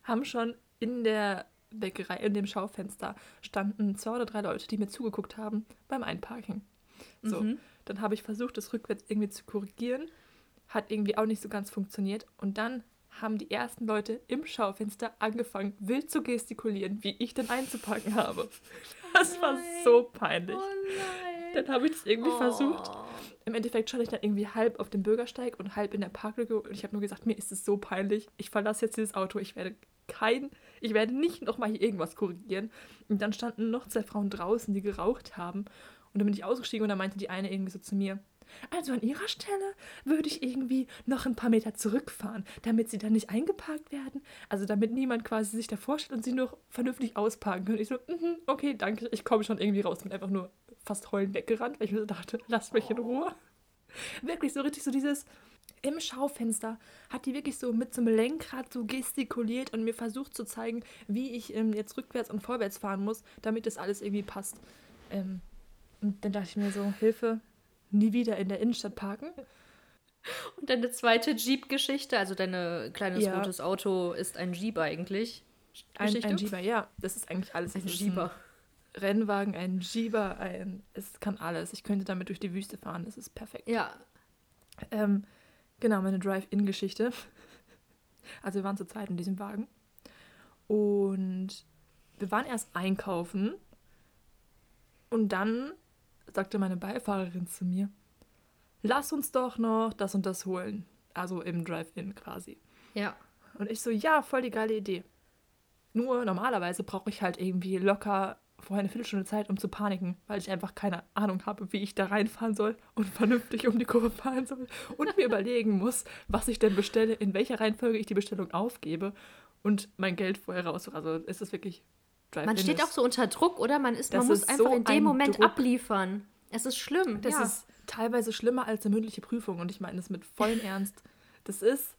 haben schon in der Bäckerei, in dem Schaufenster, standen zwei oder drei Leute, die mir zugeguckt haben beim Einparken. So, Mhm. Dann habe ich versucht, das rückwärts irgendwie zu korrigieren. Hat irgendwie auch nicht so ganz funktioniert. Und dann haben die ersten Leute im Schaufenster angefangen, wild zu gestikulieren, wie ich denn einzupacken habe. Das war Nein. so peinlich. Oh. Dann habe ich es irgendwie Oh. versucht. Im Endeffekt stand ich dann irgendwie halb auf dem Bürgersteig und halb in der Parklücke und ich habe nur gesagt, mir ist es so peinlich. Ich verlasse jetzt dieses Auto. Ich werde kein, ich werde nicht nochmal hier irgendwas korrigieren. Und dann standen noch zwei Frauen draußen, die geraucht haben. Und dann bin ich ausgestiegen und dann meinte die eine irgendwie so zu mir, also an ihrer Stelle würde ich irgendwie noch ein paar Meter zurückfahren, damit sie dann nicht eingeparkt werden. Also damit niemand quasi sich davor stellt und sie nur vernünftig ausparken können. Ich so, mhm, okay, danke, ich komme schon irgendwie raus. Bin einfach nur fast heulend weggerannt, weil ich mir so dachte, lasst mich in Ruhe. Wirklich so richtig so dieses, im Schaufenster hat die wirklich so mit einem Lenkrad so gestikuliert und mir versucht zu zeigen, wie ich ähm, jetzt rückwärts und vorwärts fahren muss, damit das alles irgendwie passt. Ähm, und dann dachte ich mir so, Hilfe, nie wieder in der Innenstadt parken. Und deine zweite Jeep-Geschichte, also dein kleines Ja. rotes Auto ist ein Jeep eigentlich. Ein, ein Jeeper, ja, das ist eigentlich alles. Ein Jeeper. Ein Rennwagen, ein Jeeper, ein, es kann alles. Ich könnte damit durch die Wüste fahren, das ist perfekt. Ja, Ähm, genau, meine Drive-In-Geschichte. Also wir waren zu zweit in diesem Wagen. Und wir waren erst einkaufen. Und dann sagte meine Beifahrerin zu mir, lass uns doch noch das und das holen. Also im Drive-In quasi. ja. Und ich so, ja, voll die geile Idee. Nur normalerweise brauche ich halt irgendwie locker vorher eine Viertelstunde Zeit, um zu paniken, weil ich einfach keine Ahnung habe, wie ich da reinfahren soll und vernünftig um die Kurve fahren soll und mir [LAUGHS] überlegen muss, was ich denn bestelle, in welcher Reihenfolge ich die Bestellung aufgebe und mein Geld vorher raus. Also es ist wirklich Drive-In Man steht ist- auch so unter Druck, oder? Man, ist, man Das muss ist einfach so in dem ein Moment Druck. abliefern. Es ist schlimm. Das ja. ist teilweise schlimmer als eine mündliche Prüfung und ich meine das mit vollem [LAUGHS] Ernst. Das ist,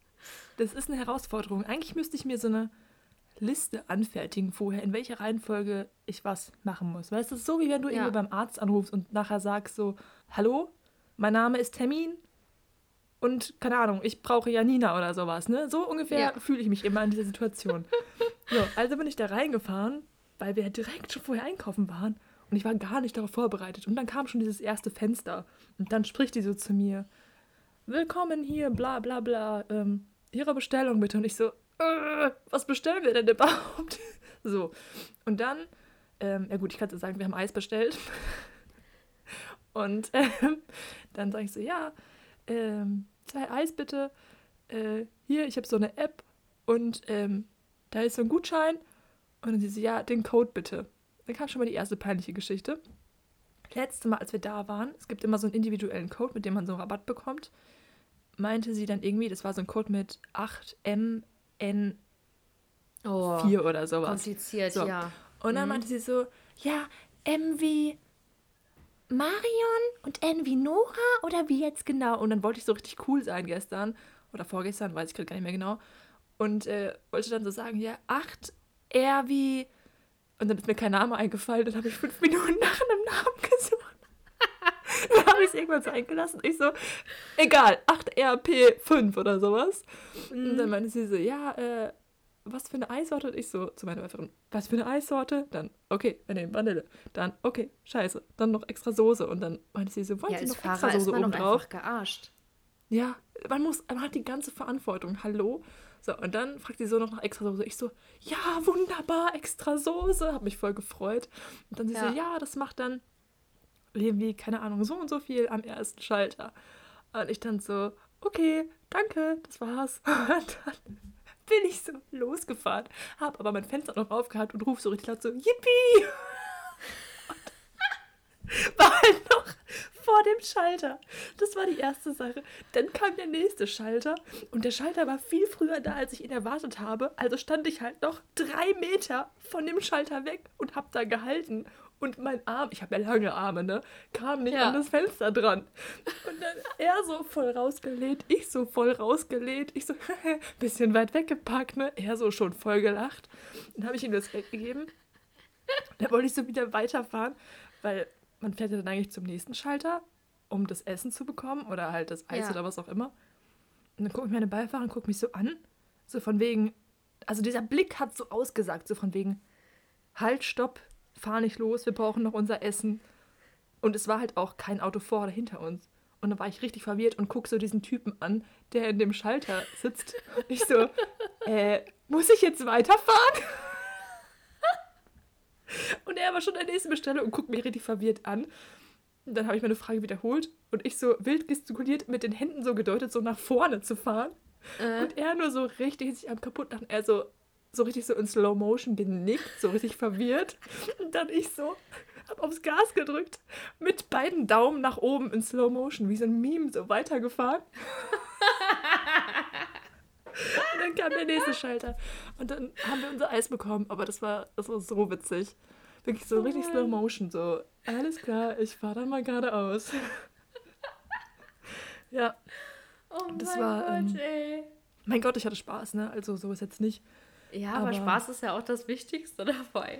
das ist eine Herausforderung. Eigentlich müsste ich mir so eine Liste anfertigen vorher, in welcher Reihenfolge ich was machen muss. Weißt du, so wie wenn du Ja. irgendwie beim Arzt anrufst und nachher sagst so, hallo, mein Name ist Termin und keine Ahnung, ich brauche Janina oder sowas. Ne? So ungefähr Ja. fühle ich mich immer in dieser Situation. [LAUGHS] so, also bin ich da reingefahren, weil wir direkt schon vorher einkaufen waren und ich war gar nicht darauf vorbereitet. Und dann kam schon dieses erste Fenster und dann spricht die so zu mir, willkommen hier, bla bla bla, ähm, Ihre Bestellung bitte. Und ich so, äh, was bestellen wir denn überhaupt? [LAUGHS] so, und dann, ähm, ja gut, ich kann dir sagen, wir haben Eis bestellt. [LAUGHS] und ähm, dann sage ich so, ja, ähm, zwei Eis bitte. Äh, hier, ich habe so eine App und ähm, da ist so ein Gutschein. Und dann sie so, ja, den Code bitte. Dann kam schon mal die erste peinliche Geschichte. Letztes Mal, als wir da waren, es gibt immer so einen individuellen Code, mit dem man so einen Rabatt bekommt, meinte sie dann irgendwie, das war so ein Code mit 8MN4 oh, oder sowas. kompliziert, So. ja. Und dann Mhm. meinte sie so, ja, M wie Marion und N wie Nora oder wie jetzt genau? Und dann wollte ich so richtig cool sein gestern oder vorgestern, weiß ich gerade gar nicht mehr genau. Und äh, wollte dann so sagen, ja, 8 R wie... Und dann ist mir kein Name eingefallen. Dann habe ich fünf Minuten nach einem Namen gesucht. [LAUGHS] dann habe ich es irgendwann sein gelassen. Ich so, egal, 8RP5 oder sowas. Und dann meinte sie so, ja, äh, was für eine Eissorte? Und ich so zu meiner Werferin, was für eine Eissorte? Dann, okay, wir nehmen Vanille. Dann, okay, scheiße. Dann noch extra Soße. Und dann meinte sie so, wollen Ja, Sie noch extra Fahrer ist Soße man oben drauf? gearscht. Ja, man muss, man hat die ganze Verantwortung. Hallo? So, und dann fragt sie so noch nach extra Soße. Ich so, ja, wunderbar, extra Soße. Hab mich voll gefreut. Und dann sie Ja. so, ja, das macht dann irgendwie, keine Ahnung, so und so viel am ersten Schalter. Und ich dann so, okay, danke, das war's. [LAUGHS] Und dann bin ich so losgefahren, hab aber mein Fenster noch aufgehabt und ruf so richtig laut so, yippie! [LAUGHS] War halt noch vor dem Schalter. Das war die erste Sache. Dann kam der nächste Schalter und der Schalter war viel früher da, als ich ihn erwartet habe. Also stand ich halt noch drei Meter von dem Schalter weg und hab da gehalten. Und mein Arm, ich habe ja lange Arme, ne, kam nicht Ja. an das Fenster dran. Und dann er so voll rausgelehnt, ich so voll rausgelehnt, ich so [LAUGHS] bisschen weit weggepackt, ne, er so schon voll gelacht. Dann habe ich ihm das Geld gegeben. Da wollte ich so wieder weiterfahren, weil man fährt ja dann eigentlich zum nächsten Schalter, um das Essen zu bekommen oder halt das Eis Ja. oder was auch immer. Und dann gucke ich meine Beifahrerin, guckt mich so an, so von wegen, also dieser Blick hat so ausgesagt, so von wegen, halt, stopp, fahr nicht los, wir brauchen noch unser Essen. Und es war halt auch kein Auto vor oder hinter uns. Und dann war ich richtig verwirrt und guck so diesen Typen an, der in dem Schalter sitzt. Und ich so, [LAUGHS] äh, muss ich jetzt weiterfahren? Und er war schon in der nächsten Bestellung und guckt mich richtig verwirrt an. Und dann habe ich meine Frage wiederholt und ich so wild gestikuliert, mit den Händen so gedeutet, so nach vorne zu fahren. Äh, Und er nur so richtig sich am kaputt machen. Er so, so richtig so in Slow Motion genickt, so richtig verwirrt. Und dann ich so, hab aufs Gas gedrückt, mit beiden Daumen nach oben in Slow Motion, wie so ein Meme, so weitergefahren. [LAUGHS] Dann kam der nächste Schalter. Und dann haben wir unser Eis bekommen. Aber das war, das war so witzig. Wirklich so richtig Slow Motion. So, alles klar, ich fahre dann mal geradeaus. [LAUGHS] ja, Oh Das mein war, Gott, ähm, ey. Mein Gott, ich hatte Spaß, ne? Also so ist jetzt nicht. Ja, aber, aber- Spaß ist ja auch das Wichtigste [LAUGHS] dabei.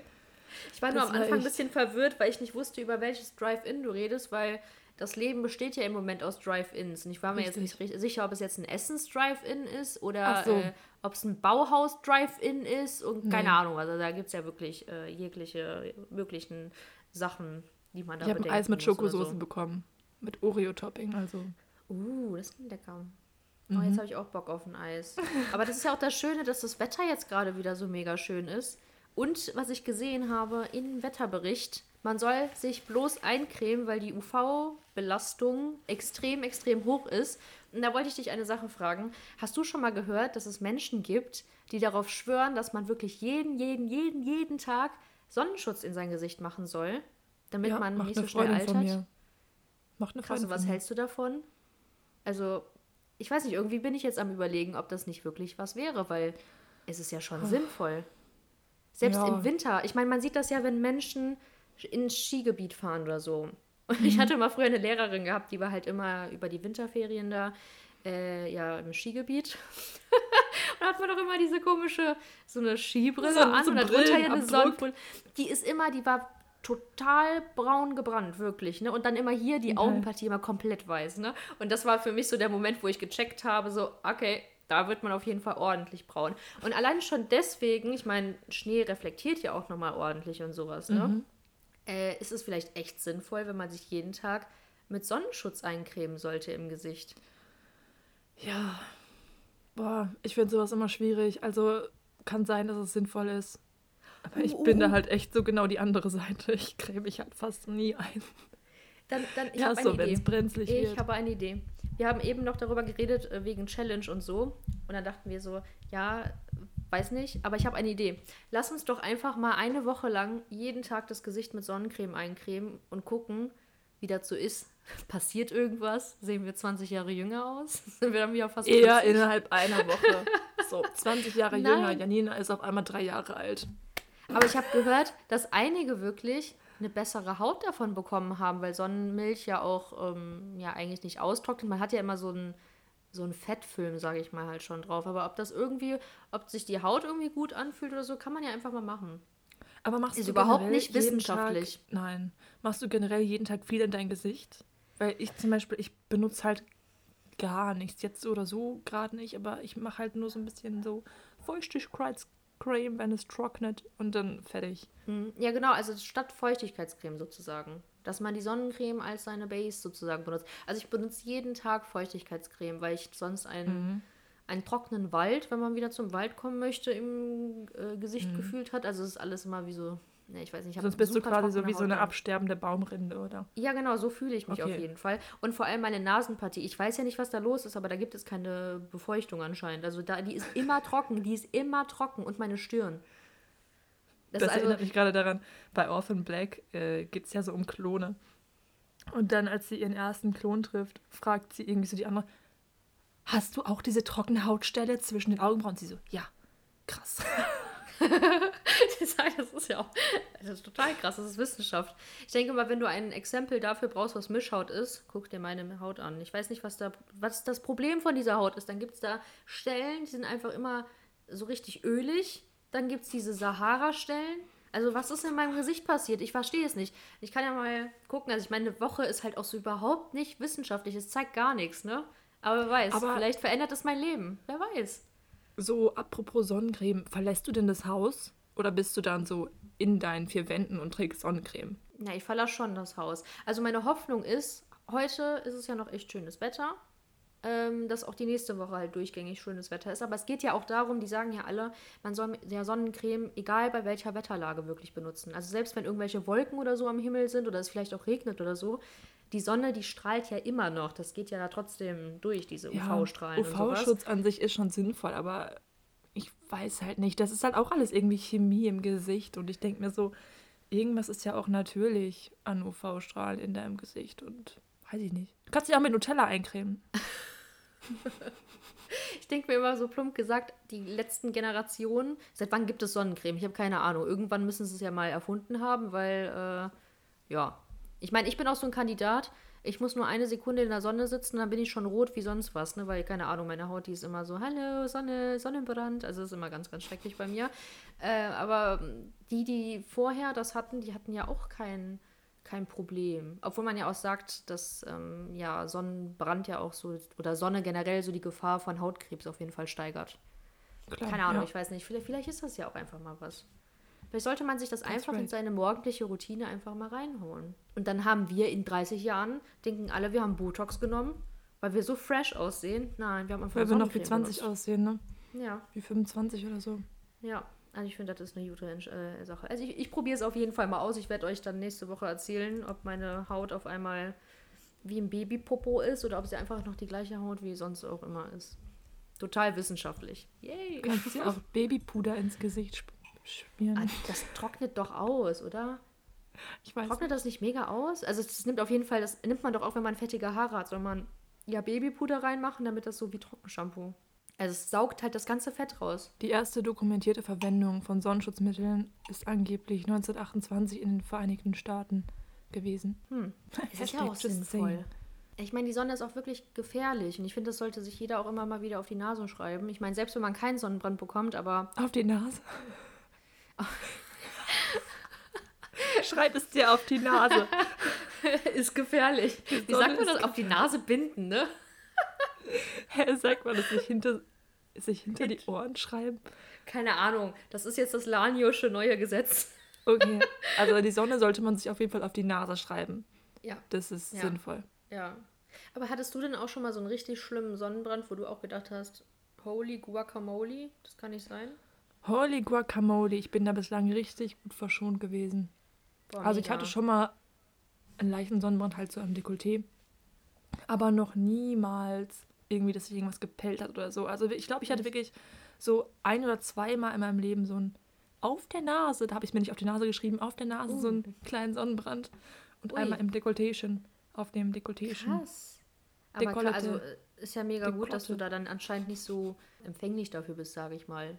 Ich war nur am Anfang ein bisschen verwirrt, weil ich nicht wusste, über welches Drive-In du redest, weil das Leben besteht ja im Moment aus Drive-Ins. Und ich war mir jetzt nicht Richtig. richtig sicher, ob es jetzt ein Essens-Drive-In ist oder so. äh, ob es ein Bauhaus-Drive-In ist und Nee. keine Ahnung. Also da gibt es ja wirklich äh, jegliche möglichen Sachen, die man da Ich habe ein Eis mit Schokosauce so. bekommen. Mit Oreo-Topping, also. Uh, das klingt lecker. Oh, Mhm. jetzt habe ich auch Bock auf ein Eis. [LAUGHS] Aber das ist ja auch das Schöne, dass das Wetter jetzt gerade wieder so mega schön ist. Und was ich gesehen habe im Wetterbericht, man soll sich bloß eincremen, weil die UV-Belastung extrem, extrem hoch ist. Und da wollte ich dich eine Sache fragen. Hast du schon mal gehört, dass es Menschen gibt, die darauf schwören, dass man wirklich jeden, jeden, jeden, jeden Tag Sonnenschutz in sein Gesicht machen soll, damit man macht nicht so schnell Freundin von altert? mir. Macht eine Krass, Freundin und was hältst du davon? Also, ich weiß nicht, irgendwie bin ich jetzt am überlegen, ob das nicht wirklich was wäre, weil es ist ja schon sinnvoll. Selbst Ja. im Winter. Ich meine, man sieht das ja, wenn Menschen ins Skigebiet fahren oder so. Und [LAUGHS] ich Mhm. hatte mal früher eine Lehrerin gehabt, die war halt immer über die Winterferien da, äh, ja, im Skigebiet. und [LAUGHS] da hat man doch immer diese komische, so eine Skibrille So- an so und darunter ja eine. Sonnenbrille. Die ist immer, die war total braun gebrannt, wirklich, ne? Und dann immer hier die Okay. Augenpartie immer komplett weiß, ne? Und das war für mich so der Moment, wo ich gecheckt habe, so, okay, da wird man auf jeden Fall ordentlich braun. Und allein schon deswegen, ich meine, Schnee reflektiert ja auch nochmal ordentlich und sowas, ne? Mhm. Äh, ist es vielleicht echt sinnvoll, wenn man sich jeden Tag mit Sonnenschutz eincremen sollte im Gesicht? Ja. Boah, ich finde sowas immer schwierig. Also kann sein, dass es sinnvoll ist. Aber ich Uh, uh, bin da uh. halt echt so genau die andere Seite. Ich creme mich halt fast nie ein. Dann, dann ich ja, habe so, eine wenn Idee. es brenzlig Ich wird. habe eine Idee. Wir haben eben noch darüber geredet, äh, wegen Challenge und so. Und dann dachten wir so, ja, weiß nicht, aber ich habe eine Idee. Lass uns doch einfach mal eine Woche lang jeden Tag das Gesicht mit Sonnencreme eincremen und gucken, wie das so ist. [LAUGHS] Passiert irgendwas? Sehen wir 20 Jahre jünger aus? [LAUGHS] Sind wir dann wieder fast Eher 50? innerhalb einer Woche. [LAUGHS] So, 20 Jahre Nein. jünger. Janina ist auf einmal drei Jahre alt. Aber ich habe gehört, dass einige wirklich eine bessere Haut davon bekommen haben, weil Sonnenmilch ja auch ähm, ja eigentlich nicht austrocknet. Man hat ja immer so einen so einen Fettfilm, sage ich mal halt schon drauf. Aber ob das irgendwie, ob sich die Haut irgendwie gut anfühlt oder so, kann man ja einfach mal machen. Aber machst Ist du überhaupt nicht wissenschaftlich. Tag, nein. Machst du generell jeden Tag viel in dein Gesicht? Weil ich zum Beispiel, ich benutze halt gar nichts. Jetzt so oder so gerade nicht, aber ich mache halt nur so ein bisschen so Feuchtigkeitscreme, wenn es trocknet und dann fertig. Hm, Ja, genau, also statt Feuchtigkeitscreme sozusagen. Dass man die Sonnencreme als seine Base sozusagen benutzt. Also ich benutze jeden Tag Feuchtigkeitscreme, weil ich sonst einen, einen trockenen Wald, wenn man wieder zum Wald kommen möchte, im äh, Gesicht gefühlt hat. Also es ist alles immer wie so, ne, ich weiß nicht, ich Sonst bist du quasi so wie so eine Haut. absterbende Baumrinde, oder? Ja, genau, so fühle ich mich Okay. auf jeden Fall. Und vor allem meine Nasenpartie. Ich weiß ja nicht, was da los ist, aber da gibt es keine Befeuchtung anscheinend. Also da, die ist immer trocken, die ist immer trocken. Und meine Stirn. Das, ist also, erinnert mich gerade daran, bei Orphan Black äh, geht es ja so um Klone. Und dann, als sie ihren ersten Klon trifft, fragt sie irgendwie so die andere, hast du auch diese trockene Hautstelle zwischen den Augenbrauen? Und sie so, ja, krass. [LAUGHS] das ist ja auch das ist total krass, das ist Wissenschaft. Ich denke mal, wenn du ein Exempel dafür brauchst, was Mischhaut ist, guck dir meine Haut an. Ich weiß nicht, was, da, was das Problem von dieser Haut ist. Dann gibt es da Stellen, die sind einfach immer so richtig ölig. Dann gibt es diese Sahara-Stellen. Also was ist in meinem Gesicht passiert? Ich verstehe es nicht. Ich kann ja mal gucken. Also ich meine, eine Woche ist halt auch so überhaupt nicht wissenschaftlich. Es zeigt gar nichts, ne? Aber wer weiß, Aber- vielleicht verändert es mein Leben. Wer weiß. So, apropos Sonnencreme, verlässt du denn das Haus? Oder bist du dann so in deinen vier Wänden und trägst Sonnencreme? Ja, ich verlasse schon das Haus. Also meine Hoffnung ist, heute ist es ja noch echt schönes Wetter, ähm, dass auch die nächste Woche halt durchgängig schönes Wetter ist. Aber es geht ja auch darum, die sagen ja alle, man soll der Sonnencreme, egal bei welcher Wetterlage, wirklich benutzen. Also selbst wenn irgendwelche Wolken oder so am Himmel sind oder es vielleicht auch regnet oder so, die Sonne, die strahlt ja immer noch. Das geht ja da trotzdem durch, diese UV-Strahlen sowas. UV-Schutz an sich ist schon sinnvoll, aber ich weiß halt nicht. Das ist halt auch alles irgendwie Chemie im Gesicht. Und ich denke mir so, irgendwas ist ja auch natürlich an UV-Strahlen in deinem Gesicht. Und weiß ich nicht. Du kannst dich auch mit Nutella eincremen. Ich denke mir immer so plump gesagt, die letzten Generationen, seit wann gibt es Sonnencreme? Ich habe keine Ahnung. Irgendwann müssen sie es ja mal erfunden haben, weil, äh, ja. Ich meine, ich bin auch so ein Kandidat, Ich muss nur eine Sekunde in der Sonne sitzen, dann bin ich schon rot wie sonst was, ne? Weil, keine Ahnung, meine Haut, die ist immer so, hallo, Sonne, Sonnenbrand. Also ist immer ganz, ganz schrecklich bei mir. Äh, aber die, die vorher das hatten, die hatten ja auch kein, kein Problem. Obwohl man ja auch sagt, dass ähm, ja Sonnenbrand ja auch so, oder Sonne generell so die Gefahr von Hautkrebs auf jeden Fall steigert. Klar, Keine Ahnung, ja. ich weiß nicht. Vielleicht, vielleicht ist das ja auch einfach mal was. Vielleicht sollte man sich das einfach in right. seine morgendliche Routine einfach mal reinholen. Und dann haben wir in 30 Jahren, denken alle, wir haben Botox genommen, weil wir so fresh aussehen. Nein, wir haben einfach Weil wir noch wie Sonnencreme 20 benutzt. aussehen, ne? Ja, Wie 25 oder so. ja. Also ich finde, das ist eine gute äh, Sache. Also ich, ich probiere es auf jeden Fall mal aus. Ich werde euch dann nächste Woche erzählen, ob meine Haut auf einmal wie ein Babypopo ist oder ob sie einfach noch die gleiche Haut wie sonst auch immer ist. Total wissenschaftlich. Yay! Du kannst dir auch [LAUGHS] Babypuder ins Gesicht sp- schmieren. Ah, Das trocknet doch aus, oder? Ich weiß Trocknet das nicht mega aus? Also das nimmt auf jeden Fall, das nimmt man doch auch, wenn man fettige Haare hat, soll man ja Babypuder reinmachen, damit das so wie Trockenshampoo. Also es saugt halt das ganze Fett raus. Die erste dokumentierte Verwendung von Sonnenschutzmitteln ist angeblich 1928 in den Vereinigten Staaten gewesen. Hm. [LAUGHS] Das ist ja auch sinnvoll. Ich meine, die Sonne ist auch wirklich gefährlich und ich finde, das sollte sich jeder auch immer mal wieder auf die Nase schreiben. Ich meine, selbst wenn man keinen Sonnenbrand bekommt, aber Auf die Nase. [LAUGHS] Schreib es dir auf die Nase. [LAUGHS] ist gefährlich. Wie sagt man das? Auf die Nase binden, ne? Hä, sagt man das nicht hinter, sich hinter die Ohren schreiben? Keine Ahnung. Das ist jetzt das Laniosche neue Gesetz. Okay, [LAUGHS] also die Sonne sollte man sich auf jeden Fall auf die Nase schreiben. Ja. Das ist Ja. sinnvoll. Ja. Aber hattest du denn auch schon mal so einen richtig schlimmen Sonnenbrand, wo du auch gedacht hast, holy guacamole, das kann nicht sein? Holy Guacamole, ich bin da bislang richtig gut verschont gewesen. Boah, Also ich hatte schon mal einen leichten Sonnenbrand halt so am Dekolleté, aber noch niemals irgendwie, dass sich irgendwas gepellt hat oder so. Also ich glaube, ich Mhm. hatte wirklich so ein oder zweimal in meinem Leben so ein auf der Nase, da habe ich mir nicht auf die Nase geschrieben, auf der Nase so einen kleinen Sonnenbrand und. Ui. einmal im Dekolletéchen, auf dem Dekolletéchen. Krass. Aber klar, Dekollete. also äh, ist ja mega gut, dass du da dann anscheinend nicht so empfänglich dafür bist, sage ich mal.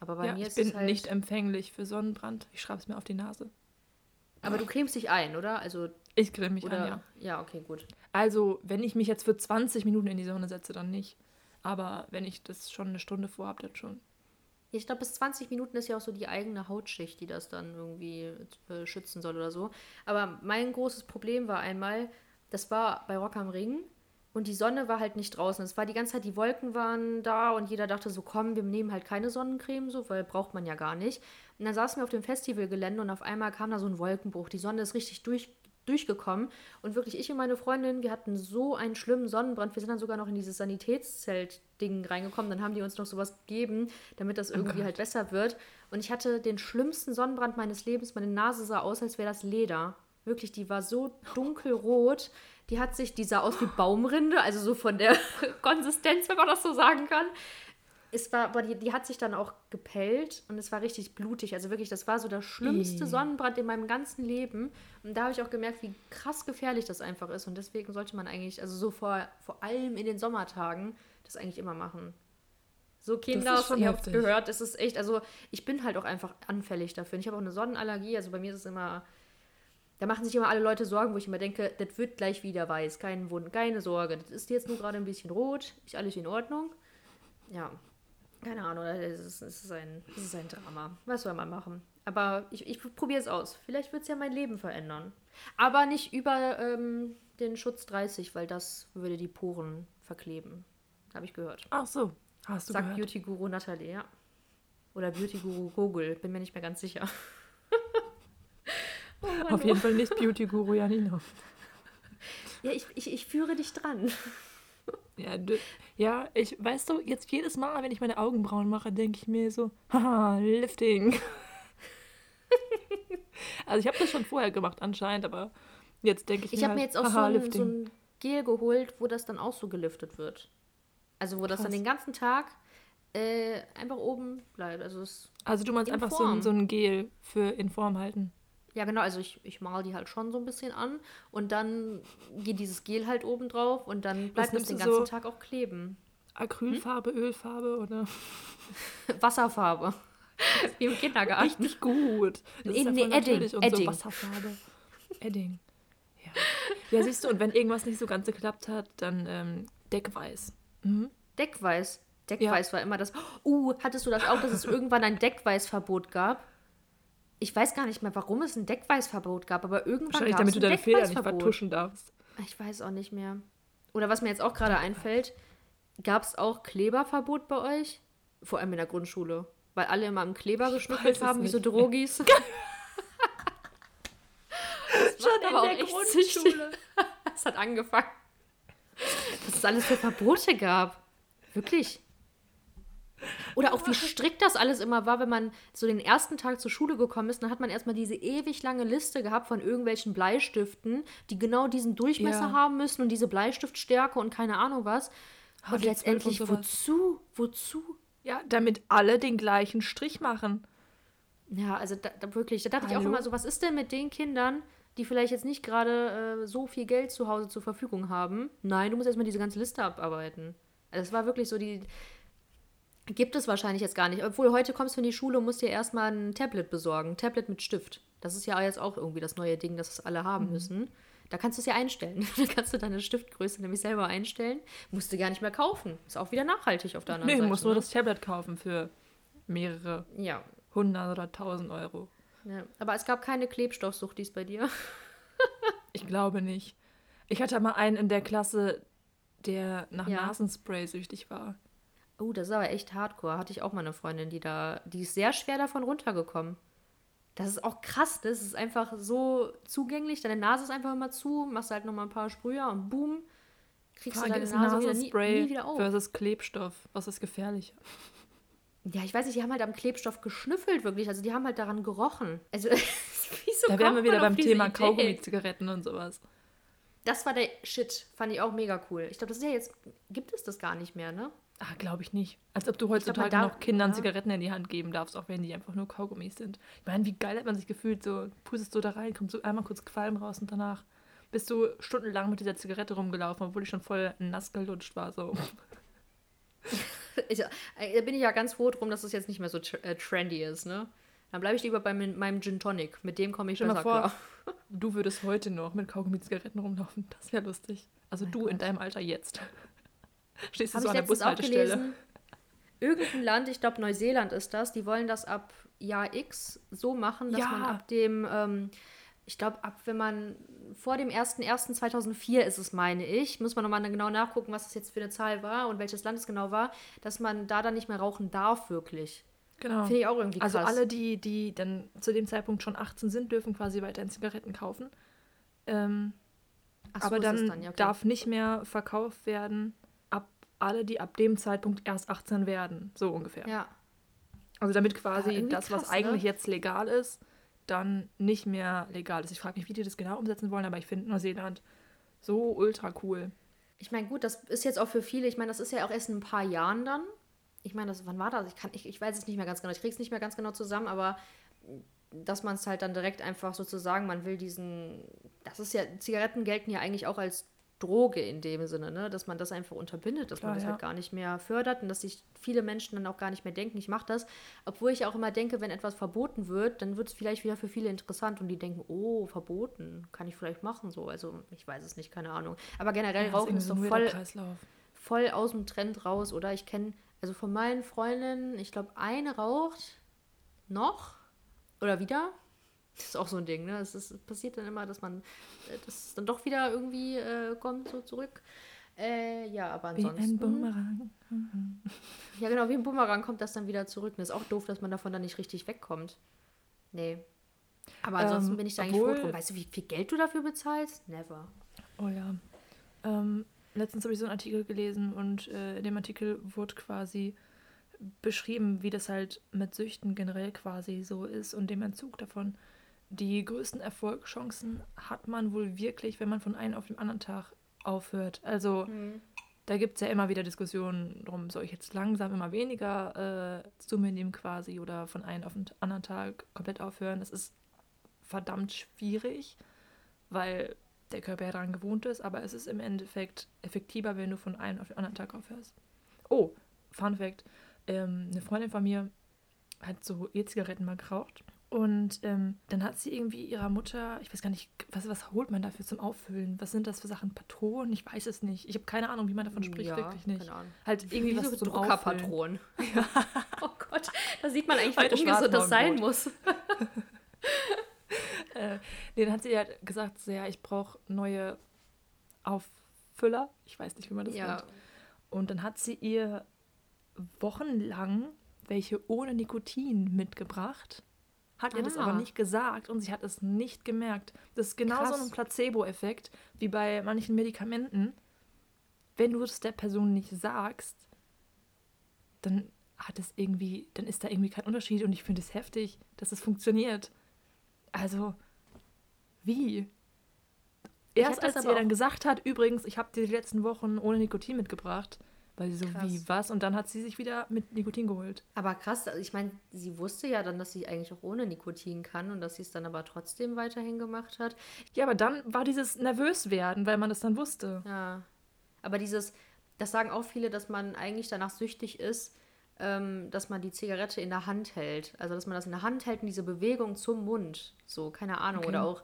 Aber bei Ja, mir ich ist bin es halt. nicht empfänglich für Sonnenbrand. Ich schreibe es mir auf die Nase. aber du cremst dich ein, oder? Also, Ich creme mich oder. an, ja. ja, okay, gut. Also, wenn ich mich jetzt für 20 Minuten in die Sonne setze, dann nicht. Aber wenn ich das schon eine Stunde vorhabe, dann schon. Ich glaube, bis 20 Minuten ist ja auch so die eigene Hautschicht, die das dann irgendwie äh, schützen soll oder so. Aber mein großes Problem war einmal, das war bei Rock am Ring und die Sonne war halt nicht draußen. Es war die ganze Zeit, die Wolken waren da und jeder dachte so, komm, wir nehmen halt keine Sonnencreme, so, weil braucht man ja gar nicht. Und dann saßen wir auf dem Festivalgelände und auf einmal kam da so ein Wolkenbruch. Die Sonne ist richtig durch, durchgekommen. Und wirklich, ich und meine Freundin, wir hatten so einen schlimmen Sonnenbrand. Wir sind dann sogar noch in dieses Sanitätszelt-Ding reingekommen. Dann haben die uns noch sowas gegeben, damit das irgendwie halt besser wird. Und ich hatte den schlimmsten Sonnenbrand meines Lebens. Meine Nase sah aus, als wäre das Leder. Wirklich, die war so dunkelrot. Die hat sich, die sah aus wie Baumrinde, also so von der [LAUGHS] Konsistenz, wenn man das so sagen kann. Es war, aber die, die hat sich dann auch gepellt und es war richtig blutig. Also wirklich, das war so der schlimmste Ih. Sonnenbrand in meinem ganzen Leben. Und da habe ich auch gemerkt, wie krass gefährlich das einfach ist. Und deswegen sollte man eigentlich, also so vor, vor allem in den Sommertagen, das eigentlich immer machen. So Kinder, schon ihr habt gehört, es ist echt, also ich bin halt auch einfach anfällig dafür. Und Ich habe auch eine Sonnenallergie, also bei mir ist es immer, da machen sich immer alle Leute Sorgen, wo ich immer denke, das wird gleich wieder weiß, kein Wund, keine Sorge. Das ist jetzt nur gerade ein bisschen rot, ist alles in Ordnung. Ja, keine Ahnung, es ist, es ist, ein, es ist ein Drama. Was soll man machen? Aber ich, ich probiere es aus. Vielleicht wird es ja mein Leben verändern. Aber nicht über ähm, den Schutz 30, weil das würde die Poren verkleben. Habe ich gehört. Ach so, hast du Sagt gehört? Beauty Guru Natalie, ja. Oder Beauty Guru Google, bin mir nicht mehr ganz sicher. [LAUGHS] oh Mann, Auf jeden Fall nicht Beauty Guru Janina. Ja, ich, ich, ich führe dich dran. [LAUGHS] Ja, du, ja, ich, weißt du, jetzt jedes Mal, wenn ich meine Augenbrauen mache, denke ich mir so, [LAUGHS] haha, Lifting. [LAUGHS] also ich habe das schon vorher gemacht anscheinend, aber jetzt denke ich, Ich mir habe mir halt, jetzt auch so haha, ein, Lifting. so ein Gel geholt, wo das dann auch so geliftet wird. Also wo das dann Krass. den ganzen Tag äh, einfach oben bleibt. Also es, also du meinst in einfach so ein, so ein Gel für in Form halten. Ja genau, also ich, ich mal die halt schon so ein bisschen an und dann geht dieses Gel halt oben drauf und dann bleibt das den ganzen so? Tag auch kleben. Acrylfarbe, Hm? Ölfarbe oder? [LAUGHS] Wasserfarbe. Wie [LAUGHS] im Kindergarten. Richtig gut. Das Nee, ist ja nee, Edding, und Edding. so Wasserfarbe. Edding. Ja. Ja, siehst du, und wenn irgendwas nicht so ganz geklappt hat, dann ähm, Deckweiß. Mhm. Deckweiß. Deckweiß war immer das. Uh, hattest du das auch, dass es [LAUGHS] irgendwann ein Deckweißverbot gab? Ich weiß gar nicht mehr, warum es ein Deckweißverbot gab, aber irgendwann Wahrscheinlich, gab damit es du ein deine Fehler nicht vertuschen darfst. Ich weiß auch nicht mehr. Oder was mir jetzt auch gerade einfällt, gab es auch Kleberverbot bei euch? Vor allem in der Grundschule. Weil alle immer am Kleber es haben, wie so. Drogis. [LAUGHS] Schon aber auch echt süchtig. [LAUGHS] Das hat angefangen. Was es alles für Verbote gab. Wirklich. Oder auch wie strikt das alles immer war, wenn man so den ersten Tag zur Schule gekommen ist, dann hat man erstmal diese ewig lange Liste gehabt von irgendwelchen Bleistiften, die genau diesen Durchmesser Ja. haben müssen und diese Bleistiftstärke und keine Ahnung was. Und HB12 letztendlich, und wozu? Wozu? Ja, damit alle den gleichen Strich machen. Ja, also da, da wirklich, da dachte ich auch Hallo? immer so, was ist denn mit den Kindern, die vielleicht jetzt nicht gerade äh, so viel Geld zu Hause zur Verfügung haben? Nein, du musst erstmal diese ganze Liste abarbeiten. Also es war wirklich so die. Gibt es wahrscheinlich jetzt gar nicht. Obwohl heute kommst du in die Schule und musst dir erstmal ein Tablet besorgen. Ein Tablet mit Stift. Das ist ja jetzt auch irgendwie das neue Ding, das es alle Mhm. haben müssen. Da kannst du es ja einstellen. [LAUGHS] da kannst du deine Stiftgröße nämlich selber einstellen. Musst du gar nicht mehr kaufen. Ist auch wieder nachhaltig auf der anderen Nee, du Seite. musst nur ne? das Tablet kaufen für mehrere Ja, hundert oder tausend Euro. ja. Aber es gab keine Klebstoffsuchtis bei dir. [LAUGHS] Ich glaube nicht. Ich hatte mal einen in der Klasse, der nach Ja. Nasenspray süchtig war. Oh, das ist aber echt hardcore. Hatte ich auch mal eine Freundin, die da, die ist sehr schwer davon runtergekommen. Das ist auch krass, das ist einfach so zugänglich. Deine Nase ist einfach immer zu, machst halt noch mal ein paar Sprüher und boom, kriegst Frage du deine Nase wieder nie, nie wieder auf. versus Klebstoff. Was ist gefährlicher? Ja, ich weiß nicht, die haben halt am Klebstoff geschnüffelt, wirklich. Also die haben halt daran gerochen. Also, [LAUGHS] wieso Da wären wir wieder beim Thema? Kaugummi-Zigaretten und sowas. Das war der Shit, fand ich auch mega cool. Ich glaube, das ist ja jetzt, gibt es das gar nicht mehr, ne? Ah, glaube ich nicht. Als ob du heutzutage darf- noch Kindern ja. Zigaretten in die Hand geben darfst, auch wenn die einfach nur Kaugummis sind. Ich meine, wie geil hat man sich gefühlt, so pustest du da rein, kommt so einmal kurz Qualm raus und danach bist du stundenlang mit dieser Zigarette rumgelaufen, obwohl ich schon voll nass gelutscht war. So. [LAUGHS] Ich, äh, da bin ich ja ganz froh drum, dass es jetzt nicht mehr so äh, trendy ist, ne? Dann bleibe ich lieber bei meinem Gin Tonic. Mit dem komme ich Stell dir besser klar. vor, du würdest heute noch mit Kaugummi-Zigaretten rumlaufen. Das wäre lustig. Also du in deinem Alter jetzt. Stehst du Habe so ich an der Bushaltestelle. Irgendein Land, ich glaube Neuseeland ist das, die wollen das ab Jahr X so machen, dass Ja. man ab dem, ähm, ich glaube, ab wenn man vor dem 01.01.2004 ist es, meine ich, muss man nochmal genau nachgucken, was das jetzt für eine Zahl war und welches Land es genau war, dass man da dann nicht mehr rauchen darf, wirklich. Genau. Finde ich auch irgendwie krass. Also alle, die, die dann zu dem Zeitpunkt schon 18 sind, dürfen quasi weiterhin Zigaretten kaufen. Ähm, Ach so aber ist es dann, ja, okay. darf nicht mehr verkauft werden, alle, die ab dem Zeitpunkt erst 18 werden. So ungefähr. Ja. Also damit quasi irgendwie das, was krass, ne? eigentlich jetzt legal ist, dann nicht mehr legal ist. Ich frage mich, wie die das genau umsetzen wollen, aber ich finde Neuseeland so ultra cool. Ich meine, gut, das ist jetzt auch für viele, ich meine, das ist ja auch erst in ein paar Jahren dann. Ich meine, das, wann war das? Ich, kann, ich, ich weiß es nicht mehr ganz genau, ich kriege es nicht mehr ganz genau zusammen, aber dass man es halt dann direkt einfach sozusagen, man will diesen, das ist ja, Zigaretten gelten ja eigentlich auch als Droge in dem Sinne, ne? dass man das einfach unterbindet, dass man Klar, das ja. halt gar nicht mehr fördert und dass sich viele Menschen dann auch gar nicht mehr denken, ich mache das. Obwohl ich auch immer denke, wenn etwas verboten wird, dann wird es vielleicht wieder für viele interessant und die denken, oh, verboten, kann ich vielleicht machen so. Also ich weiß es nicht, keine Ahnung. Aber generell Ja, Rauchen ist so doch voll, voll aus dem Trend raus, oder? Ich kenne, also von meinen Freundinnen, ich glaube, eine raucht noch oder wieder. Das ist auch so ein Ding, ne? Es ist, passiert dann immer, dass man äh, das dann doch wieder irgendwie äh, kommt, so zurück. Äh, ja, aber Wie ansonsten. ein Bumerang. [LAUGHS] Ja, genau, wie ein Bumerang kommt das dann wieder zurück. Und ist auch doof, dass man davon dann nicht richtig wegkommt. Nee. Aber ansonsten Ähm, bin ich da eigentlich froh obwohl- drum. Weißt du, wie viel Geld du dafür bezahlst? Never. Oh ja. Ähm, letztens habe ich so einen Artikel gelesen und äh, in dem Artikel wurde quasi beschrieben, wie das halt mit Süchten generell quasi so ist und dem Entzug davon. Die größten Erfolgschancen hat man wohl wirklich, wenn man von einem auf den anderen Tag aufhört. Also da gibt es ja immer wieder Diskussionen drum, soll ich jetzt langsam immer weniger äh, zu mir nehmen quasi oder von einem auf den anderen Tag komplett aufhören. Das ist verdammt schwierig, weil der Körper ja daran gewohnt ist, aber es ist im Endeffekt effektiver, wenn du von einem auf den anderen Tag aufhörst. Oh, Fun Fact: ähm, Eine Freundin von mir hat so E-Zigaretten mal geraucht Und ähm, dann hat sie irgendwie ihrer Mutter, ich weiß gar nicht, was, was holt man dafür zum Auffüllen? Was sind das für Sachen? Patronen? Ich weiß es nicht. Ich habe keine Ahnung, wie man davon spricht, Ja, wirklich nicht. keine Ahnung. Halt irgendwie Wie was so zum. Druckerpatronen. [LAUGHS] oh Gott, da sieht man eigentlich, wie Heute ungesund das sein muss. [LAUGHS] Äh, nee, dann hat sie halt gesagt, so, ja, ich brauche neue Auffüller. Ich weiß nicht, wie man das Ja. nennt. Und dann hat sie ihr wochenlang welche ohne Nikotin mitgebracht. Hat ihr das Ah. aber nicht gesagt und sie hat es nicht gemerkt. Das ist genauso Krass. ein Placebo-Effekt wie bei manchen Medikamenten. Wenn du es der Person nicht sagst, dann hat es irgendwie, dann ist da irgendwie kein Unterschied und ich finde es heftig, dass es funktioniert. Also, wie? Erst als sie ihr dann gesagt hat, übrigens, ich habe dir die letzten Wochen ohne Nikotin mitgebracht, weil sie so, Krass. wie, was? Und dann hat sie sich wieder mit Nikotin geholt. Aber krass, also ich meine, sie wusste ja dann, dass sie eigentlich auch ohne Nikotin kann und dass sie es dann aber trotzdem weiterhin gemacht hat. Ja, aber dann war dieses nervös werden, weil man das dann wusste. Ja. Aber dieses, das sagen auch viele, dass man eigentlich danach süchtig ist, ähm, dass man die Zigarette in der Hand hält. Also, dass man das in der Hand hält und diese Bewegung zum Mund. So, keine Ahnung. Okay. Oder auch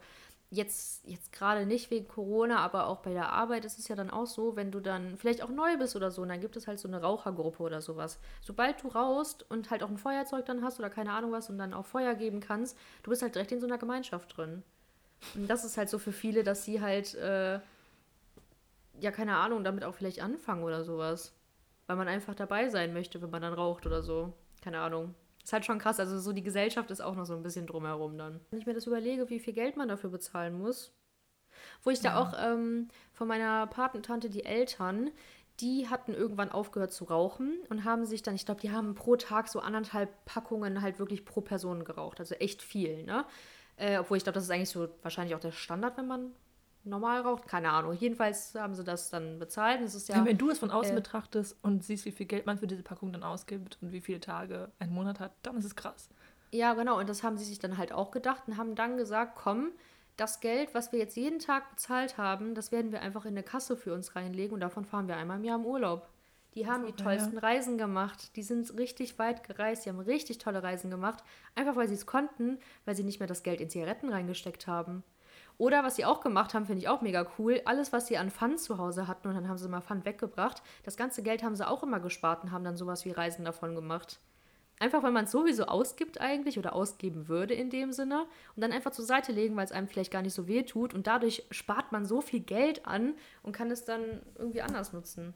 jetzt, jetzt gerade nicht wegen Corona, aber auch bei der Arbeit ist es ja dann auch so, wenn du dann vielleicht auch neu bist oder so, und dann gibt es halt so eine Rauchergruppe oder sowas. Sobald du raust und halt auch ein Feuerzeug dann hast oder keine Ahnung was und dann auch Feuer geben kannst, du bist halt direkt in so einer Gemeinschaft drin. Und das ist halt so für viele, dass sie halt, äh, ja, keine Ahnung, damit auch vielleicht anfangen oder sowas. Weil man einfach dabei sein möchte, wenn man dann raucht oder so. Keine Ahnung. Ist halt schon krass. Also so die Gesellschaft ist auch noch so ein bisschen drumherum dann. Wenn ich mir das überlege, wie viel Geld man dafür bezahlen muss. Wo ich da auch ähm, von meiner Patentante, die Eltern, die hatten irgendwann aufgehört zu rauchen und haben sich dann, ich glaube, die haben pro Tag so anderthalb Packungen halt wirklich pro Person geraucht. Also echt viel, ne? Äh, obwohl ich glaube, das ist eigentlich so wahrscheinlich auch der Standard, wenn man normal raucht. Keine Ahnung. Jedenfalls haben sie das dann bezahlt. Es ist ja. Ja, wenn du es von außen äh, betrachtest und siehst, wie viel Geld man für diese Packung dann ausgibt und wie viele Tage ein Monat hat, dann ist es krass. Ja, genau. Und das haben sie sich dann halt auch gedacht und haben dann gesagt, komm, das Geld, was wir jetzt jeden Tag bezahlt haben, das werden wir einfach in eine Kasse für uns reinlegen und davon fahren wir einmal im Jahr im Urlaub. Die haben die tollsten Reisen gemacht. Die sind richtig weit gereist. Die haben richtig tolle Reisen gemacht. Einfach weil sie es konnten, weil sie nicht mehr das Geld in Zigaretten reingesteckt haben. Oder was sie auch gemacht haben, finde ich auch mega cool. Alles, was sie an Pfand zu Hause hatten und dann haben sie mal Pfand weggebracht. Das ganze Geld haben sie auch immer gespart und haben dann sowas wie Reisen davon gemacht. Einfach weil man es sowieso ausgibt eigentlich oder ausgeben würde in dem Sinne und dann einfach zur Seite legen, weil es einem vielleicht gar nicht so weh tut und dadurch spart man so viel Geld an und kann es dann irgendwie anders nutzen.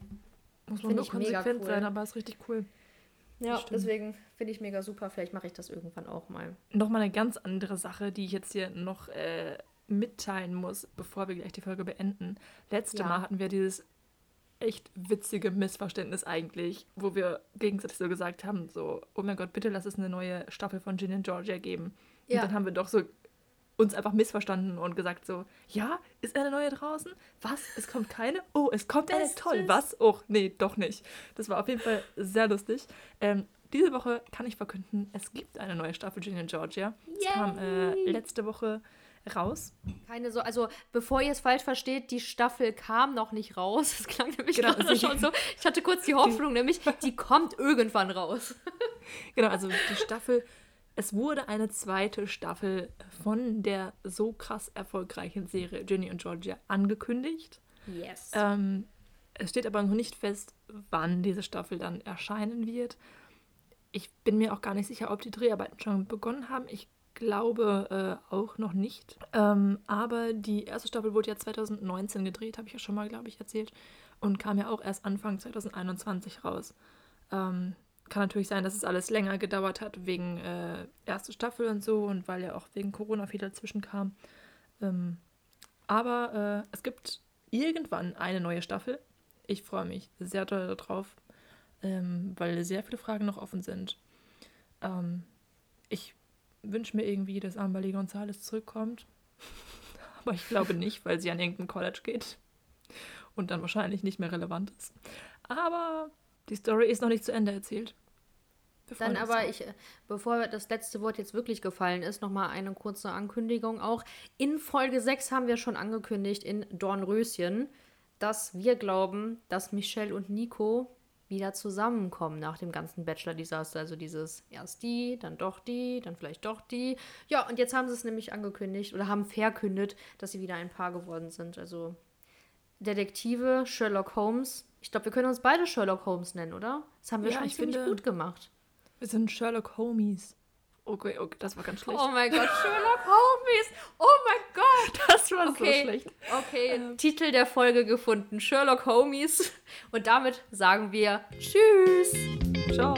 Muss man nur konsequent cool. sein, aber ist richtig cool. Ja, deswegen finde ich mega super. Vielleicht mache ich das irgendwann auch mal. Nochmal eine ganz andere Sache, die ich jetzt hier noch äh, mitteilen muss, bevor wir gleich die Folge beenden. Letzte Ja. Mal hatten wir dieses echt witzige Missverständnis eigentlich, wo wir gegenseitig so gesagt haben, so, oh mein Gott, bitte lass es eine neue Staffel von Gin and Georgia geben. Ja. Und dann haben wir doch so uns einfach missverstanden und gesagt so, ja, ist eine neue draußen? Was? Es kommt keine? Oh, es kommt eine? Toll, was? Oh, nee, doch nicht. Das war auf jeden Fall sehr lustig. Ähm, diese Woche kann ich verkünden, es gibt eine neue Staffel Gin and Georgia. Es kam äh, letzte Woche raus. Keine so, also bevor ihr es falsch versteht, die Staffel kam noch nicht raus. [LAUGHS] Das klang nämlich Genau, gerade also- schon so. Ich hatte kurz die Hoffnung, nämlich die kommt irgendwann raus. [LAUGHS] Genau, also die Staffel, es wurde eine zweite Staffel von der so krass erfolgreichen Serie Ginny und Georgia angekündigt. Yes. Ähm, es steht aber noch nicht fest, wann diese Staffel dann erscheinen wird. Ich bin mir auch gar nicht sicher, ob die Dreharbeiten schon begonnen haben. Ich glaube äh, auch noch nicht. Ähm, aber die erste Staffel wurde ja 2019 gedreht, habe ich ja schon mal, glaube ich, erzählt. Und kam ja auch erst Anfang 2021 raus. Ähm, kann natürlich sein, dass es alles länger gedauert hat wegen äh, erste Staffel und so und weil ja auch wegen Corona viel dazwischen kam. Ähm, aber äh, es gibt irgendwann eine neue Staffel. Ich freue mich sehr doll darauf, ähm, weil sehr viele Fragen noch offen sind. Ähm, ich wünsche mir irgendwie, dass Amberly Gonzalez zurückkommt. [LAUGHS] Aber ich glaube nicht, weil sie an irgendein College geht und dann wahrscheinlich nicht mehr relevant ist. Aber die Story ist noch nicht zu Ende erzählt. Wir Dann aber ich, äh, bevor das letzte Wort jetzt wirklich gefallen ist, nochmal eine kurze Ankündigung auch. In Folge 6 haben wir schon angekündigt in Dornröschen, dass wir glauben, dass Michelle und Nico wieder zusammenkommen nach dem ganzen Bachelor-Desaster. Also dieses erst die, dann doch die, dann vielleicht doch die. Ja, und jetzt haben sie es nämlich angekündigt oder haben verkündet, dass sie wieder ein Paar geworden sind. Also Detektive, Sherlock Holmes. Ich glaube, wir können uns beide Sherlock Holmes nennen, oder? Das haben wir Ja, schon ich ziemlich finde- gut gemacht. Wir sind Sherlock Homies. Okay, okay, das war ganz schlecht. Oh mein Gott, Sherlock [LAUGHS] Holmes! Oh mein Gott! das war Okay, so schlecht. okay, Titel der Folge gefunden. Sherlock Homies. Und damit sagen wir Tschüss! Ciao.